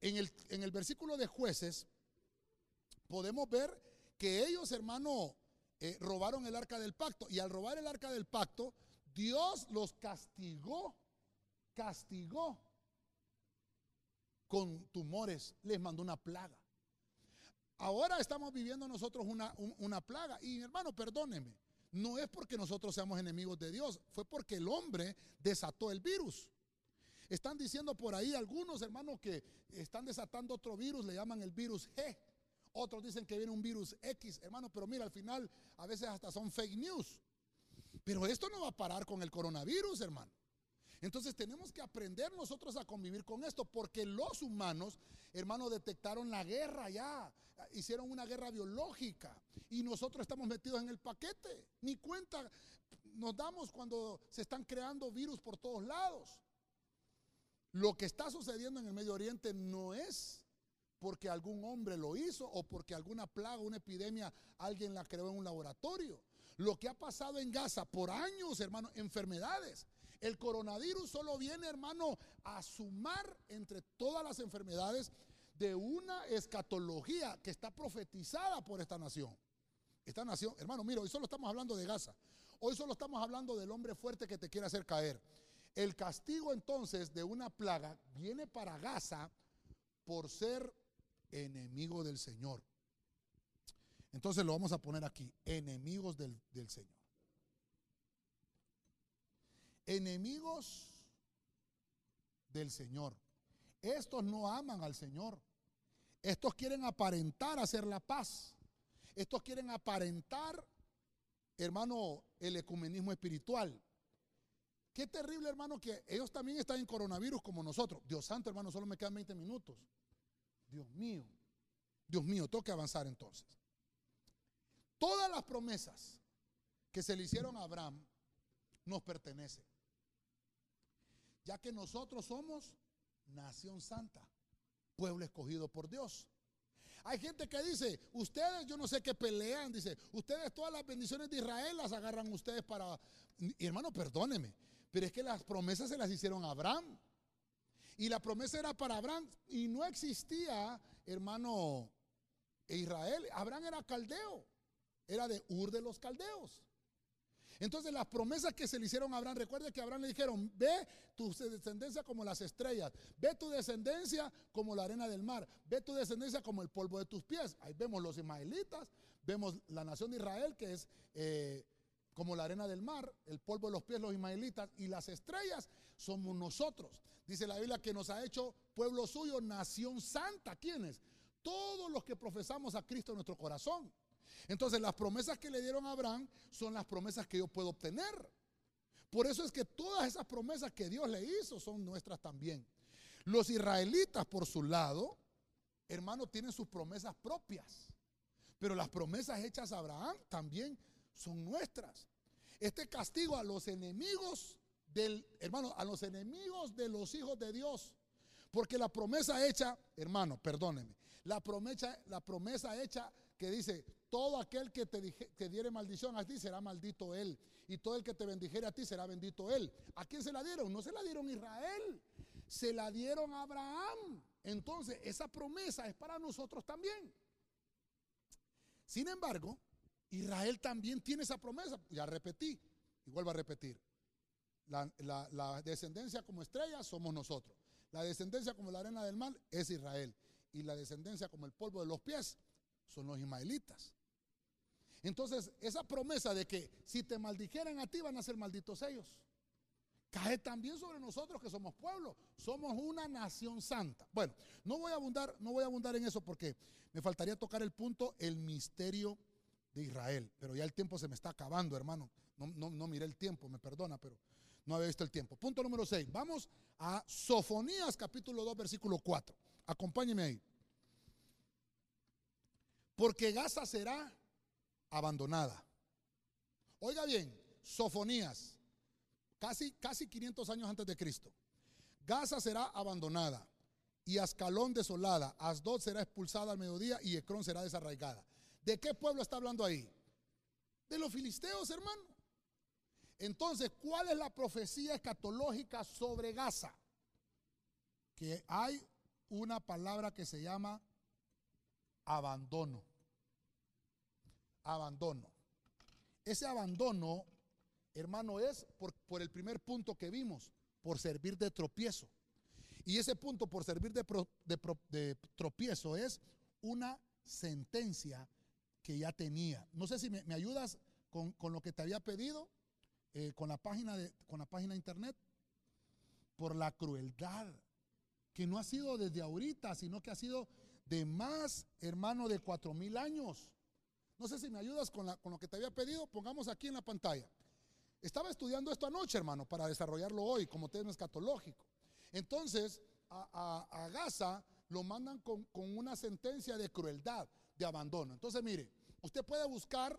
en el, en el versículo de jueces podemos ver que ellos, hermano, eh, robaron el arca del pacto. Y al robar el arca del pacto, Dios los castigó, castigó con tumores, les mandó una plaga. Ahora estamos viviendo nosotros una, una plaga. Y hermano, perdóneme, no es porque nosotros seamos enemigos de Dios, fue porque el hombre desató el virus. Están diciendo por ahí algunos hermanos que están desatando otro virus, le llaman el virus G. Otros dicen que viene un virus X, hermano, pero mira, al final a veces hasta son fake news. Pero esto no va a parar con el coronavirus, hermano. Entonces tenemos que aprender nosotros a convivir con esto, porque los humanos, hermano, detectaron la guerra ya, hicieron una guerra biológica y nosotros estamos metidos en el paquete. Ni cuenta nos damos cuando se están creando virus por todos lados. Lo que está sucediendo en el Medio Oriente no es porque algún hombre lo hizo o porque alguna plaga, una epidemia, alguien la creó en un laboratorio. Lo que ha pasado en Gaza por años, hermano, enfermedades. El coronavirus solo viene, hermano, a sumar entre todas las enfermedades de una escatología que está profetizada por esta nación. Esta nación, hermano, mira, hoy solo estamos hablando de Gaza. Hoy solo estamos hablando del hombre fuerte que te quiere hacer caer. El castigo entonces de una plaga viene para Gaza por ser enemigo del Señor. Entonces lo vamos a poner aquí, enemigos del, Señor. enemigos del Señor. Estos no aman al Señor. Estos quieren aparentar hacer la paz. Estos quieren aparentar, hermano, el ecumenismo espiritual. Qué terrible, hermano, que ellos también están en coronavirus como nosotros. Dios santo, hermano, solo me quedan 20 minutos. Dios mío, Dios mío, tengo que avanzar entonces. Todas las promesas que se le hicieron a Abraham nos pertenecen. Ya que nosotros somos nación santa, pueblo escogido por Dios. Hay gente que dice, ustedes yo no sé qué pelean, dice, ustedes todas las bendiciones de Israel las agarran ustedes para... Y hermano, perdóneme, pero es que las promesas se las hicieron a Abraham. Y la promesa era para Abraham y no existía, hermano, Israel. Abraham era caldeo, era de Ur de los caldeos. Entonces las promesas que se le hicieron a Abraham, recuerde que a Abraham le dijeron, ve tu descendencia como las estrellas, ve tu descendencia como la arena del mar, ve tu descendencia como el polvo de tus pies. Ahí vemos los ismaelitas, vemos la nación de Israel que es eh, como la arena del mar, el polvo de los pies los ismaelitas y las estrellas somos nosotros. Dice la Biblia que nos ha hecho pueblo suyo, nación santa. ¿Quiénes? Todos los que profesamos a Cristo en nuestro corazón. Entonces las promesas que le dieron a Abraham son las promesas que yo puedo obtener. Por eso es que todas esas promesas que Dios le hizo son nuestras también. Los israelitas por su lado, hermano, tienen sus promesas propias. Pero las promesas hechas a Abraham también son nuestras. Este castigo a los enemigos del, hermano, a los enemigos de los hijos de Dios. Porque la promesa hecha, hermano, perdóneme, la promesa, la promesa hecha que dice, todo aquel que te, dije, diere maldición a ti será maldito él. Y todo el que te bendijere a ti será bendito él. ¿A quién se la dieron? No se la dieron a Israel. Se la dieron a Abraham. Entonces, esa promesa es para nosotros también. Sin embargo, Israel también tiene esa promesa. Ya repetí y vuelvo a repetir. La, descendencia como estrella somos nosotros. La descendencia como la arena del mar es Israel. Y la descendencia como el polvo de los pies son los ismaelitas. Entonces, esa promesa de que si te maldijeran a ti van a ser malditos ellos, cae también sobre nosotros que somos pueblo, somos una nación santa. Bueno, no voy a abundar, no voy a abundar en eso porque me faltaría tocar el punto el misterio de Israel, pero ya el tiempo se me está acabando, hermano. No, no, no miré el tiempo, me perdona, pero no había visto el tiempo. Punto número 6. Vamos a Sofonías capítulo 2 versículo 4. Acompáñeme ahí porque Gaza será abandonada. Oiga bien, Sofonías, casi, casi 500 años antes de Cristo. Gaza será abandonada y Ascalón desolada, Asdod será expulsada al mediodía y Ecrón será desarraigada. ¿De qué pueblo está hablando ahí? De los filisteos, hermano. Entonces, ¿cuál es la profecía escatológica sobre Gaza? Que hay una palabra que se llama abandono. Abandono. Ese abandono, hermano, es por, el primer punto que vimos, por servir de tropiezo. Y ese punto por servir de, de, tropiezo es una sentencia que ya tenía. No sé si me, ayudas con, lo que te había pedido, eh, con, la página de, con la página internet, por la crueldad, que no ha sido desde ahorita, sino que ha sido de más, hermano, de cuatro mil años. No sé si me ayudas con, con lo que te había pedido, pongamos aquí en la pantalla. Estaba estudiando esto anoche, hermano, para desarrollarlo hoy como tema escatológico. Entonces, a, Gaza lo mandan con, con, una sentencia de crueldad, de abandono. Entonces, mire, usted puede buscar,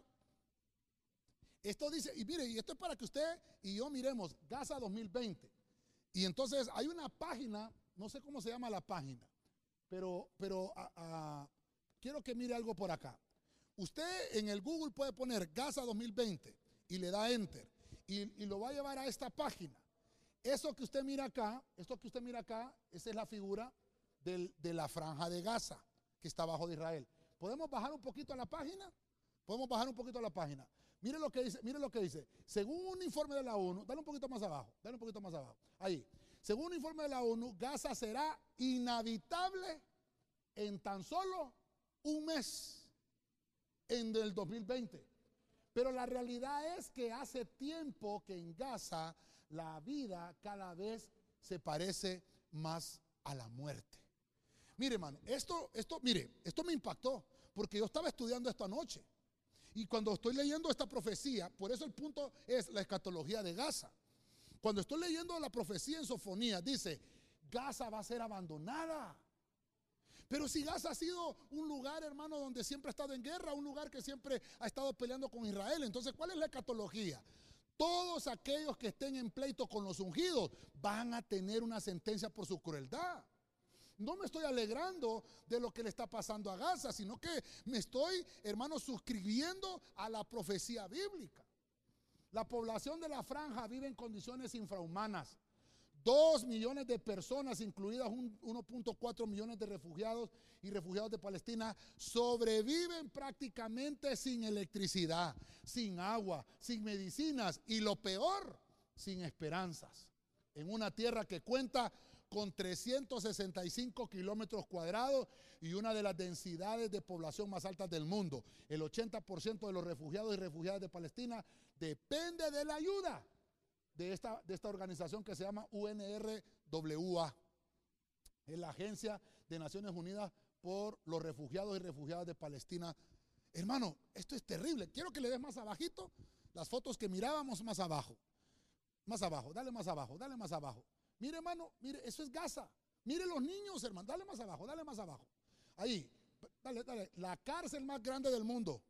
esto dice, y mire, y esto es para que usted y yo miremos, Gaza 2020. Y entonces hay una página, no sé cómo se llama la página, pero, pero quiero que mire algo por acá. Usted en el Google puede poner Gaza 2020 y le da enter y, lo va a llevar a esta página. Eso que usted mira acá, esto que usted mira acá, esa es la figura de la franja de Gaza que está abajo de Israel. ¿Podemos bajar un poquito a la página? Podemos bajar un poquito a la página. Mire lo que dice, mire lo que dice. Según un informe de la ONU, dale un poquito más abajo, dale un poquito más abajo. Ahí. Según un informe de la ONU, Gaza será inhabitable en tan solo un mes en el 2020. Pero la realidad es que hace tiempo que en Gaza la vida cada vez se parece más a la muerte. Mire, hermano, esto, esto, mire, esto me impactó porque yo estaba estudiando esta noche. Y cuando estoy leyendo esta profecía, por eso el punto es la escatología de Gaza. Cuando estoy leyendo la profecía en Sofonía, dice, Gaza va a ser abandonada. Pero si Gaza ha sido un lugar, hermano, donde siempre ha estado en guerra, un lugar que siempre ha estado peleando con Israel, entonces, ¿cuál es la escatología? Todos aquellos que estén en pleito con los ungidos van a tener una sentencia por su crueldad. No me estoy alegrando de lo que le está pasando a Gaza, sino que me estoy, hermano, suscribiendo a la profecía bíblica. La población de la franja vive en condiciones infrahumanas. Dos millones de personas, incluidas 1.4 millones de refugiados y refugiados de Palestina, sobreviven prácticamente sin electricidad, sin agua, sin medicinas y lo peor, sin esperanzas. En una tierra que cuenta con 365 kilómetros cuadrados y una de las densidades de población más altas del mundo. El 80% de los refugiados y refugiadas de Palestina depende de la ayuda de esta, de esta organización que se llama UNRWA. Es la Agencia de Naciones Unidas por los Refugiados y Refugiadas de Palestina. Hermano, esto es terrible. Quiero que le des más abajito las fotos que mirábamos más abajo. Más abajo, dale más abajo, dale más abajo. Mire, hermano, mire, eso es Gaza. Mire los niños, hermano. Dale más abajo, dale más abajo. Ahí, dale, dale. La cárcel más grande del mundo.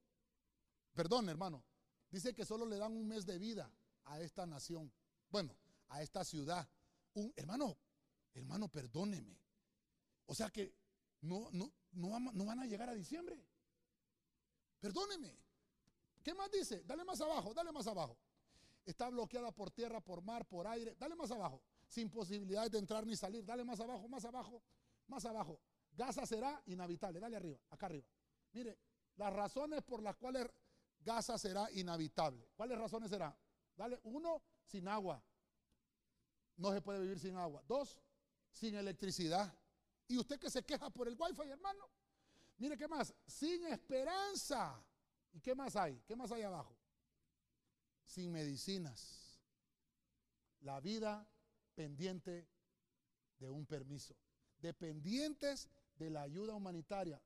Perdón, hermano. Dice que solo le dan un mes de vida a esta nación. Bueno, a esta ciudad. Un, hermano, hermano, perdóneme. O sea que no, no, no, no van a llegar a diciembre. Perdóneme. ¿Qué más dice? Dale más abajo, dale más abajo. Está bloqueada por tierra, por mar, por aire. Dale más abajo. Sin posibilidad de entrar ni salir. Dale más abajo, más abajo, más abajo. Gaza será inhabitable. Dale arriba, acá arriba. Mire, las razones por las cuales Gaza será inhabitable. ¿Cuáles razones serán? Dale, uno, sin agua. No se puede vivir sin agua. Dos, sin electricidad. Y usted que se queja por el wifi, hermano. Mire, ¿qué más? Sin esperanza. ¿Y qué más hay? ¿Qué más hay abajo? Sin medicinas. La vida pendiente de un permiso. Dependientes de la ayuda humanitaria.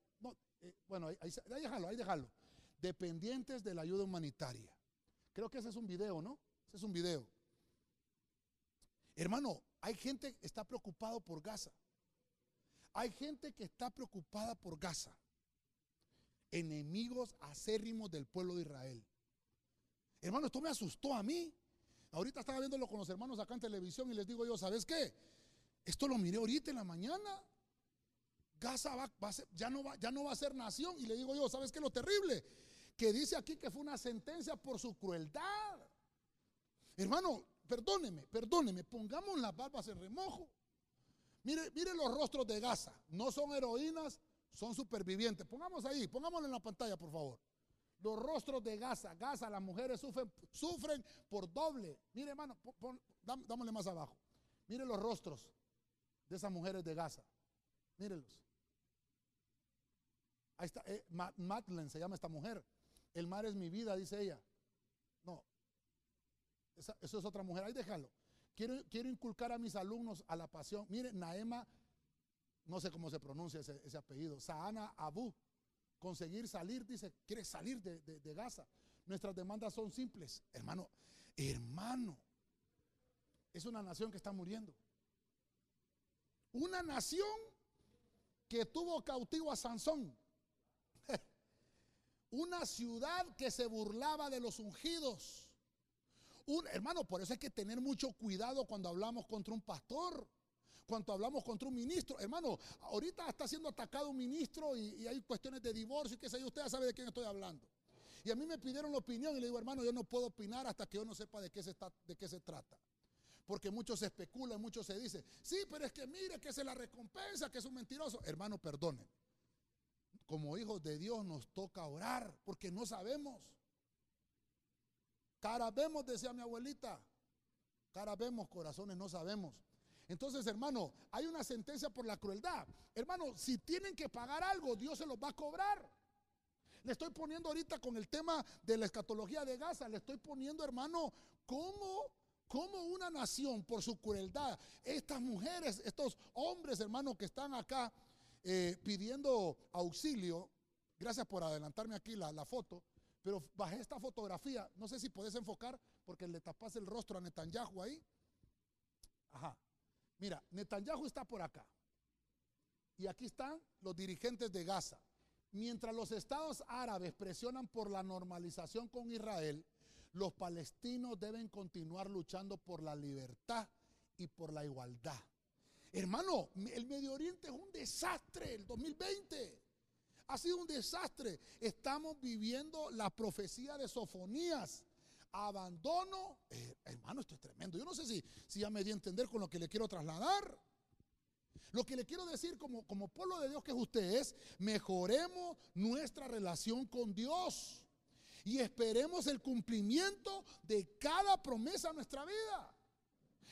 Eh, bueno, ahí, ahí, ahí déjalo, ahí déjalo. Dependientes de la ayuda humanitaria. Creo que ese es un video, ¿no? Ese es un video. Hermano, hay gente que está preocupado por Gaza. Hay gente que está preocupada por Gaza. Enemigos acérrimos del pueblo de Israel. Hermano, esto me asustó a mí. Ahorita estaba viéndolo con los hermanos acá en televisión y les digo yo, ¿sabes qué? Esto lo miré ahorita en la mañana. Gaza va, a ser, ya, no va, ya no va a ser nación. Y le digo yo, ¿sabes qué? Lo terrible, que dice aquí que fue una sentencia por su crueldad. Hermano, perdóneme, perdóneme, pongamos las barbas en remojo. Mire, mire los rostros de Gaza. No son heroínas, son supervivientes. Pongamos ahí, pongámoslo en la pantalla, por favor. Los rostros de Gaza. Gaza, las mujeres sufren, sufren por doble. Mire, hermano, dámosle más abajo. Mire los rostros de esas mujeres de Gaza. Mírenlos. Ahí está, eh, se llama esta mujer. El mar es mi vida, dice ella. No, eso es otra mujer. Ahí déjalo. Quiero, quiero inculcar a mis alumnos a la pasión. Mire, Naema, no sé cómo se pronuncia ese, ese apellido. Saana Abu. Conseguir salir, dice, quiere salir de, de Gaza. Nuestras demandas son simples. Hermano, hermano. Es una nación que está muriendo. Una nación que tuvo cautivo a Sansón. Una ciudad que se burlaba de los ungidos. Un, hermano, por eso hay que tener mucho cuidado cuando hablamos contra un pastor, cuando hablamos contra un ministro. Hermano, ahorita está siendo atacado un ministro y, hay cuestiones de divorcio y qué sé yo, usted ya sabe de quién estoy hablando. Y a mí me pidieron la opinión y le digo, hermano, yo no puedo opinar hasta que yo no sepa de qué se, está, de qué se trata. Porque muchos se especulan, muchos se dicen, sí, pero es que mire que es la recompensa, que es un mentiroso. Hermano, perdone. Como hijos de Dios nos toca orar porque no sabemos. Cara vemos, decía mi abuelita. Cara vemos, corazones no sabemos. Entonces, hermano, hay una sentencia por la crueldad. Hermano, si tienen que pagar algo, Dios se los va a cobrar. Le estoy poniendo ahorita con el tema de la escatología de Gaza, le estoy poniendo, hermano, cómo cómo una nación por su crueldad, estas mujeres, estos hombres, hermanos, que están acá eh, pidiendo auxilio, gracias por adelantarme aquí la, la, foto, pero bajé esta fotografía, no sé si puedes enfocar porque le tapas el rostro a Netanyahu ahí. Ajá. Mira, Netanyahu está por acá. Y aquí están los dirigentes de Gaza. Mientras los estados árabes presionan por la normalización con Israel, los palestinos deben continuar luchando por la libertad y por la igualdad. Hermano, el Medio Oriente es un desastre, el 2020 ha sido un desastre. Estamos viviendo la profecía de Sofonías. Abandono, eh, hermano, esto es tremendo. Yo no sé si, si ya me di a entender con lo que le quiero trasladar. Lo que le quiero decir como, como pueblo de Dios que es usted es, mejoremos nuestra relación con Dios y esperemos el cumplimiento de cada promesa en nuestra vida.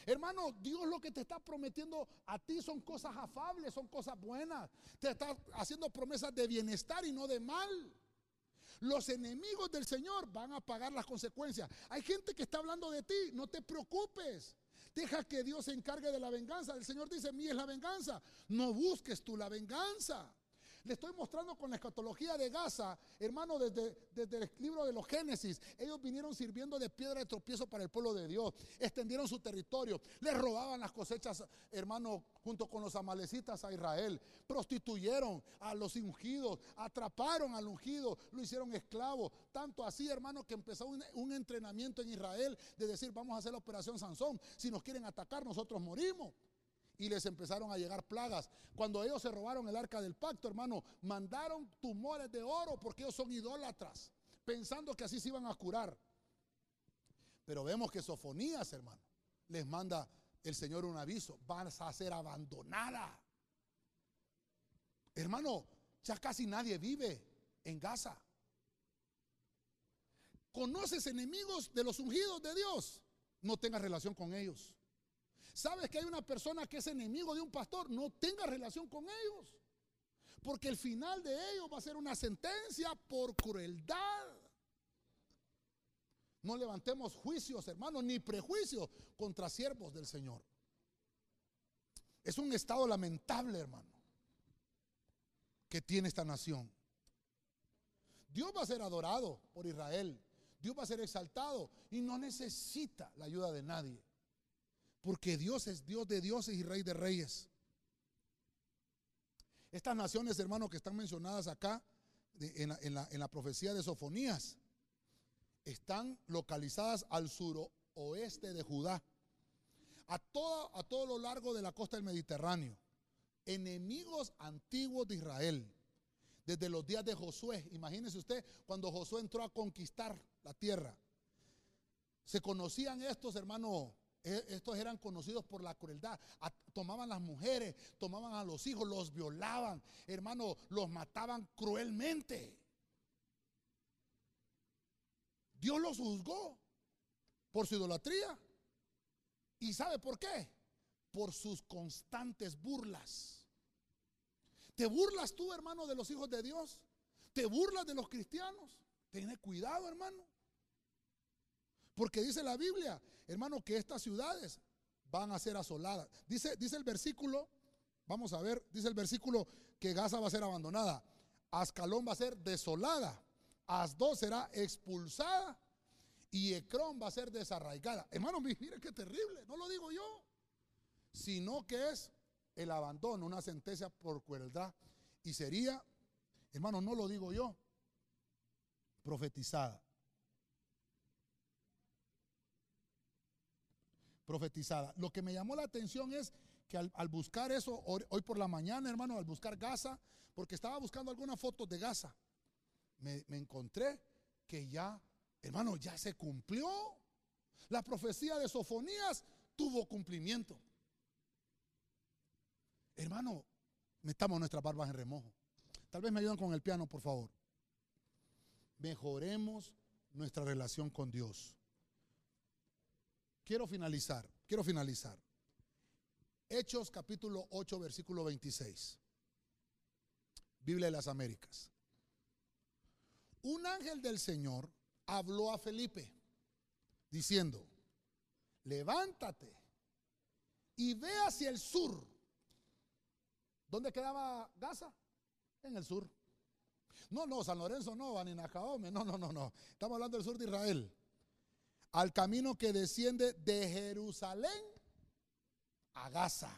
Hermano, Dios lo que te está prometiendo a ti son cosas afables, son cosas buenas. Te está haciendo promesas de bienestar y no de mal. Los enemigos del Señor van a pagar las consecuencias. Hay gente que está hablando de ti, no te preocupes. Deja que Dios se encargue de la venganza. El Señor dice, mí es la venganza. No busques tú la venganza. Le estoy mostrando con la escatología de Gaza, hermano, desde, desde el libro de los Génesis. Ellos vinieron sirviendo de piedra de tropiezo para el pueblo de Dios. Extendieron su territorio. Les robaban las cosechas, hermano, junto con los amalecitas a Israel. Prostituyeron a los ungidos. Atraparon al ungido. Lo hicieron esclavo. Tanto así, hermano, que empezó un, un entrenamiento en Israel de decir, vamos a hacer la operación Sansón. Si nos quieren atacar, nosotros morimos y les empezaron a llegar plagas. Cuando ellos se robaron el arca del pacto, hermano, mandaron tumores de oro porque ellos son idólatras, pensando que así se iban a curar. Pero vemos que Sofonías, hermano, les manda el Señor un aviso, vas a ser abandonada. Hermano, ya casi nadie vive en Gaza. ¿Conoces enemigos de los ungidos de Dios? No tengas relación con ellos. ¿Sabes que hay una persona que es enemigo de un pastor? No tenga relación con ellos. Porque el final de ellos va a ser una sentencia por crueldad. No levantemos juicios, hermanos, ni prejuicios contra siervos del Señor. Es un estado lamentable, hermano, que tiene esta nación. Dios va a ser adorado por Israel. Dios va a ser exaltado y no necesita la ayuda de nadie. Porque Dios es Dios de dioses y Rey de reyes. Estas naciones, hermanos, que están mencionadas acá en la, profecía de Sofonías, están localizadas al suroeste de Judá, a todo, a todo lo largo de la costa del Mediterráneo, enemigos antiguos de Israel, desde los días de Josué. Imagínese usted cuando Josué entró a conquistar la tierra. Se conocían estos, hermanos, estos eran conocidos por la crueldad. Tomaban las mujeres, tomaban a los hijos, los violaban, hermano, los mataban cruelmente. Dios los juzgó por su idolatría. ¿Y sabe por qué? Por sus constantes burlas. ¿Te burlas tú, hermano, de los hijos de Dios? ¿Te burlas de los cristianos? Ten cuidado, hermano. Porque dice la Biblia, hermano, que estas ciudades van a ser asoladas. Dice, dice el versículo, vamos a ver, dice el versículo que Gaza va a ser abandonada. Ascalón va a ser desolada. Asdod será expulsada. Y Ecrón va a ser desarraigada. Hermano, mire qué terrible. No lo digo yo. Sino que es el abandono, una sentencia por crueldad. Y sería, hermano, no lo digo yo, profetizada. Profetizada. Lo que me llamó la atención es que al, buscar eso, hoy, por la mañana, hermano, al buscar Gaza, porque estaba buscando algunas fotos de Gaza, me, encontré que ya, hermano, ya se cumplió. La profecía de Sofonías tuvo cumplimiento. Hermano, metamos nuestras barbas en remojo. Tal vez me ayudan con el piano, por favor. Mejoremos nuestra relación con Dios. Quiero finalizar, quiero finalizar. Hechos capítulo 8, versículo 26. Biblia de las Américas. un ángel del Señor habló a Felipe diciendo, levántate y ve hacia el sur. ¿Dónde quedaba Gaza? En el sur. No, no, San Lorenzo no, ni Nacaome, no, no, no, no. Estamos hablando del sur de Israel. Al camino que desciende de Jerusalén a Gaza.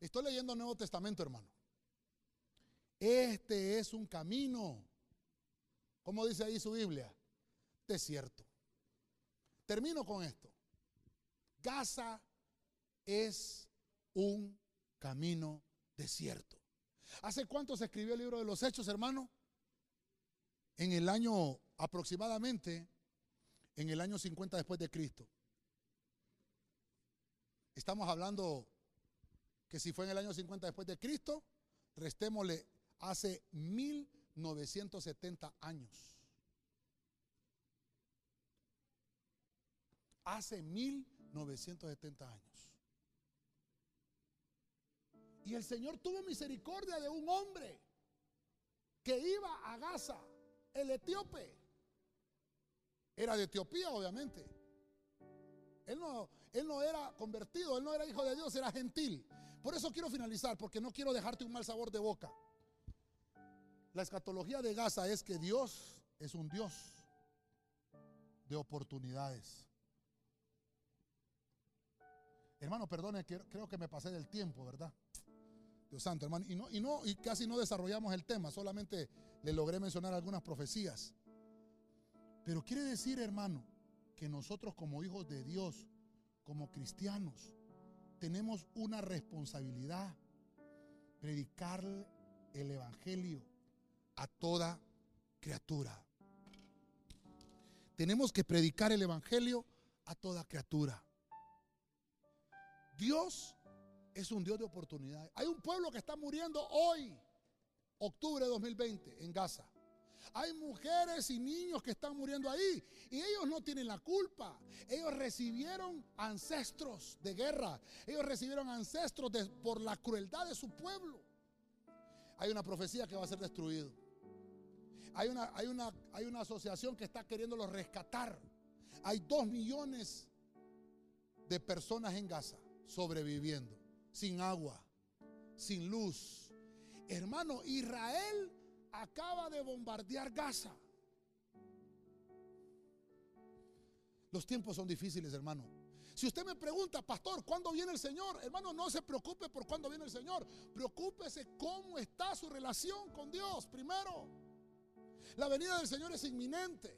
Estoy leyendo el Nuevo Testamento, hermano. Este es un camino, como dice ahí su Biblia, desierto. Termino con esto. Gaza es un camino desierto. ¿Hace cuánto se escribió el libro de los Hechos, hermano? En el año aproximadamente, en el año 50 después de Cristo. Estamos hablando que si fue en el año 50 después de Cristo, restémosle hace 1970 años. Hace 1970 años. Y el Señor tuvo misericordia de un hombre que iba a Gaza, el etíope. Era de Etiopía, obviamente. Él no, él no era convertido, él no era hijo de Dios, era gentil. Por eso quiero finalizar, porque no quiero dejarte un mal sabor de boca. La escatología de Gaza es que Dios es un Dios de oportunidades. Hermano, perdone, creo que me pasé del tiempo, ¿verdad? Dios santo, hermano. Y, no, y, no, y casi no desarrollamos el tema, solamente le logré mencionar algunas profecías. Pero quiere decir, hermano, que nosotros como hijos de Dios, como cristianos, tenemos una responsabilidad, predicar el Evangelio a toda criatura. Tenemos que predicar el Evangelio a toda criatura. Dios es un Dios de oportunidades. Hay un pueblo que está muriendo hoy, octubre de 2020, en Gaza. Hay mujeres y niños que están muriendo ahí y ellos no tienen la culpa. Ellos recibieron ancestros de guerra. Ellos recibieron ancestros por la crueldad de su pueblo. Hay una profecía que va a ser destruido. Hay una, hay una, hay una asociación que está queriéndolo rescatar. Hay dos millones de personas en Gaza sobreviviendo, sin agua, sin luz. Hermano, Israel acaba de bombardear Gaza. Los tiempos son difíciles, hermano. Si usted me pregunta, pastor, ¿cuándo viene el Señor? Hermano, no se preocupe por cuándo viene el Señor. Preocúpese cómo está su relación con Dios primero. La venida del Señor es inminente.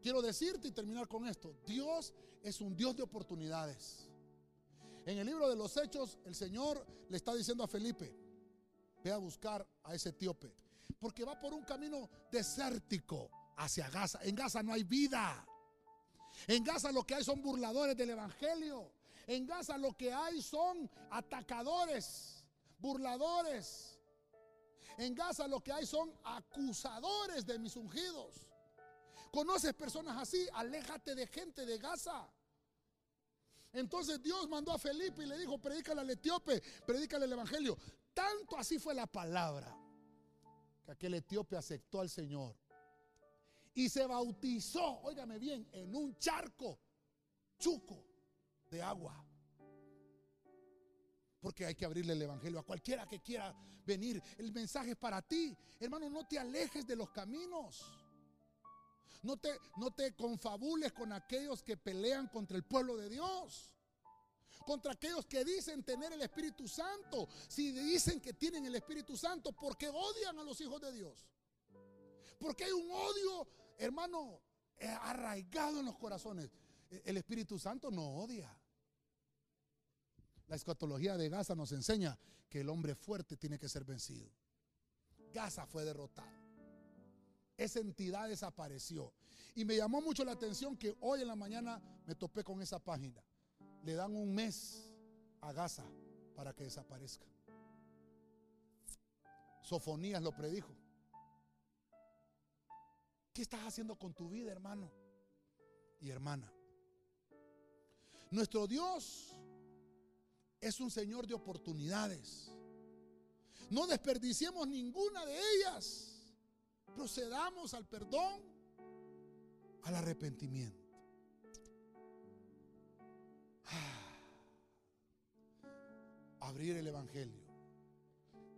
Quiero decirte y terminar con esto. Dios es un Dios de oportunidades. En el libro de los Hechos, el Señor le está diciendo a Felipe, ve a buscar a ese etíope. Porque va por un camino desértico hacia Gaza. En Gaza no hay vida. En Gaza lo que hay son burladores del Evangelio. En Gaza lo que hay son atacadores, burladores, en Gaza lo que hay son acusadores de mis ungidos. ¿Conoces personas así? Aléjate de gente de Gaza. Entonces Dios mandó a Felipe y le dijo, predícale al etíope, predícale el evangelio. Tanto así fue la palabra que aquel etíope aceptó al Señor y se bautizó, óigame bien, en un charco chuco de agua porque hay que abrirle el Evangelio a cualquiera que quiera venir. El mensaje es para ti. Hermano, no te alejes de los caminos. No te, no te confabules con aquellos que pelean contra el pueblo de Dios. Contra aquellos que dicen tener el Espíritu Santo. Si dicen que tienen el Espíritu Santo, porque odian a los hijos de Dios. Porque hay un odio, hermano, eh, arraigado en los corazones. El Espíritu Santo no odia. La escatología de Gaza nos enseña que el hombre fuerte tiene que ser vencido. Gaza fue derrotado. Esa entidad desapareció. Y me llamó mucho la atención que hoy en la mañana me topé con esa página. Le dan un mes a Gaza para que desaparezca. Sofonías lo predijo. ¿Qué estás haciendo con tu vida, hermano y hermana? Nuestro Dios es un Señor de oportunidades. No desperdiciemos ninguna de ellas. procedamos al perdón, al arrepentimiento. Abrir el Evangelio.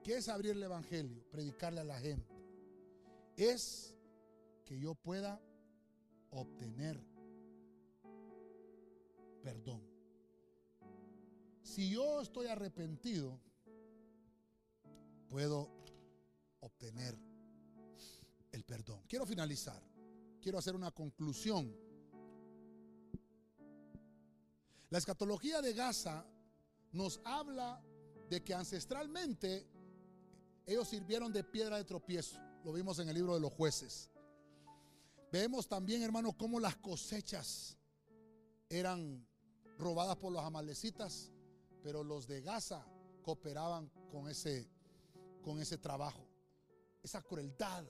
¿Qué es abrir el Evangelio? Predicarle a la gente. Es que yo pueda obtener perdón. Si yo estoy arrepentido, puedo obtener el perdón. Quiero finalizar. Quiero hacer una conclusión. La escatología de Gaza nos habla de que ancestralmente ellos sirvieron de piedra de tropiezo. Lo vimos en el libro de los jueces. Vemos también, hermanos, cómo las cosechas eran robadas por los amalecitas, pero los de Gaza cooperaban con ese, con ese trabajo, esa crueldad.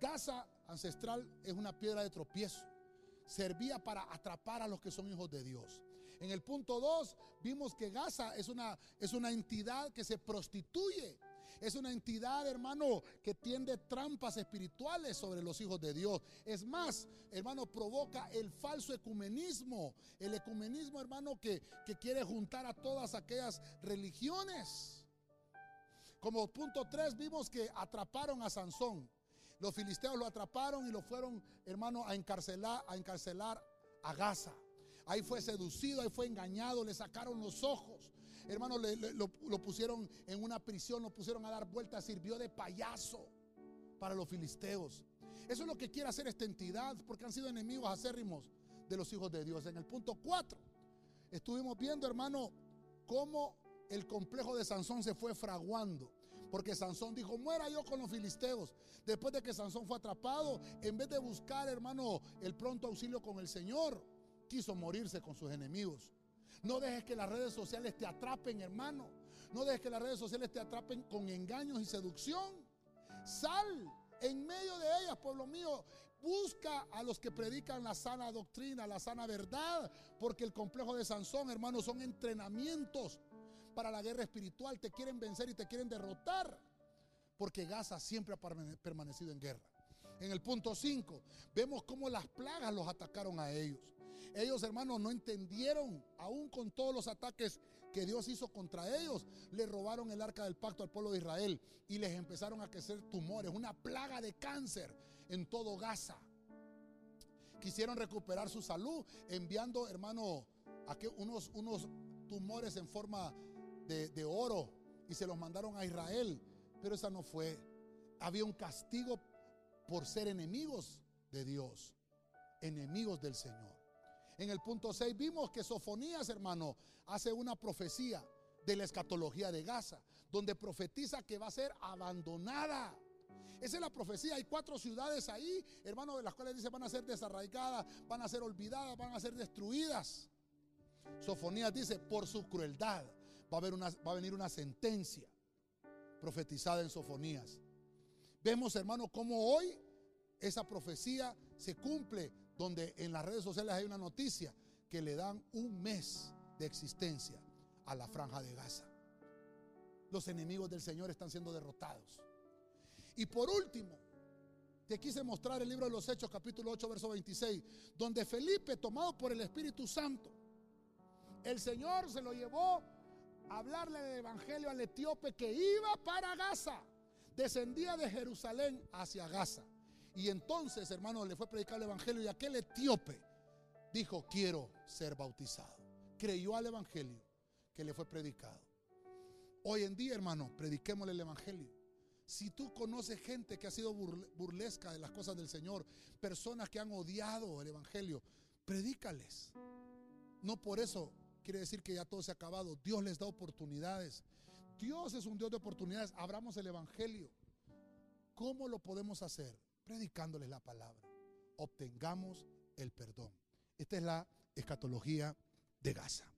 Gaza ancestral es una piedra de tropiezo. Servía para atrapar a los que son hijos de Dios. En el punto 2 vimos que Gaza es una, es una entidad que se prostituye es una entidad, hermano, que tiende trampas espirituales sobre los hijos de Dios. Es más, hermano, provoca el falso ecumenismo. El ecumenismo, hermano, que, que quiere juntar a todas aquellas religiones. Como punto 3 vimos que atraparon a Sansón. Los filisteos lo atraparon y lo fueron, hermano, a encarcelar, a encarcelar a Gaza. Ahí fue seducido, ahí fue engañado, le sacaron los ojos. Hermano, lo, pusieron en una prisión, lo pusieron a dar vueltas, sirvió de payaso para los filisteos. Eso es lo que quiere hacer esta entidad, porque han sido enemigos acérrimos de los hijos de Dios. En el punto 4, estuvimos viendo, hermano, cómo el complejo de Sansón se fue fraguando. Porque Sansón dijo, muera yo con los filisteos. Después de que Sansón fue atrapado, en vez de buscar, hermano, el pronto auxilio con el Señor, quiso morirse con sus enemigos. No dejes que las redes sociales te atrapen, hermano. No dejes que las redes sociales te atrapen con engaños y seducción. Sal en medio de ellas, pueblo mío. Busca a los que predican la sana doctrina, la sana verdad, porque el complejo de Sansón, hermano, son entrenamientos para la guerra espiritual. Te quieren vencer y te quieren derrotar, porque Gaza siempre ha permanecido en guerra. En el punto 5, vemos cómo las plagas los atacaron a ellos. Ellos, hermanos, no entendieron, aún con todos los ataques que Dios hizo contra ellos, le robaron el arca del pacto al pueblo de Israel y les empezaron a crecer tumores, una plaga de cáncer en todo Gaza. Quisieron recuperar su salud enviando, hermano, unos, unos tumores en forma de, de oro y se los mandaron a Israel, pero esa no fue. Había un castigo por ser enemigos de Dios, enemigos del Señor. En el punto 6 vimos que Sofonías, hermano, hace una profecía de la escatología de Gaza, donde profetiza que va a ser abandonada. Esa es la profecía. Hay cuatro ciudades ahí, hermano, de las cuales dice van a ser desarraigadas, van a ser olvidadas, van a ser destruidas. Sofonías dice, por su crueldad va a, haber una, va a venir una sentencia profetizada en Sofonías. Vemos, hermano, cómo hoy esa profecía se cumple donde en las redes sociales hay una noticia que le dan un mes de existencia a la franja de Gaza. Los enemigos del Señor están siendo derrotados. Y por último, te quise mostrar el libro de los Hechos, capítulo 8, verso 26, donde Felipe, tomado por el Espíritu Santo, el Señor se lo llevó a hablarle del Evangelio al etíope que iba para Gaza, descendía de Jerusalén hacia Gaza. Y entonces, hermano, le fue a predicar el Evangelio y aquel etíope dijo, quiero ser bautizado. Creyó al Evangelio que le fue predicado. Hoy en día, hermano, prediquémosle el Evangelio. Si tú conoces gente que ha sido burlesca de las cosas del Señor, personas que han odiado el Evangelio, predícales. No por eso quiere decir que ya todo se ha acabado. Dios les da oportunidades. Dios es un Dios de oportunidades. Abramos el Evangelio. ¿Cómo lo podemos hacer? Predicándoles la palabra. Obtengamos el perdón. Esta es la escatología de Gaza.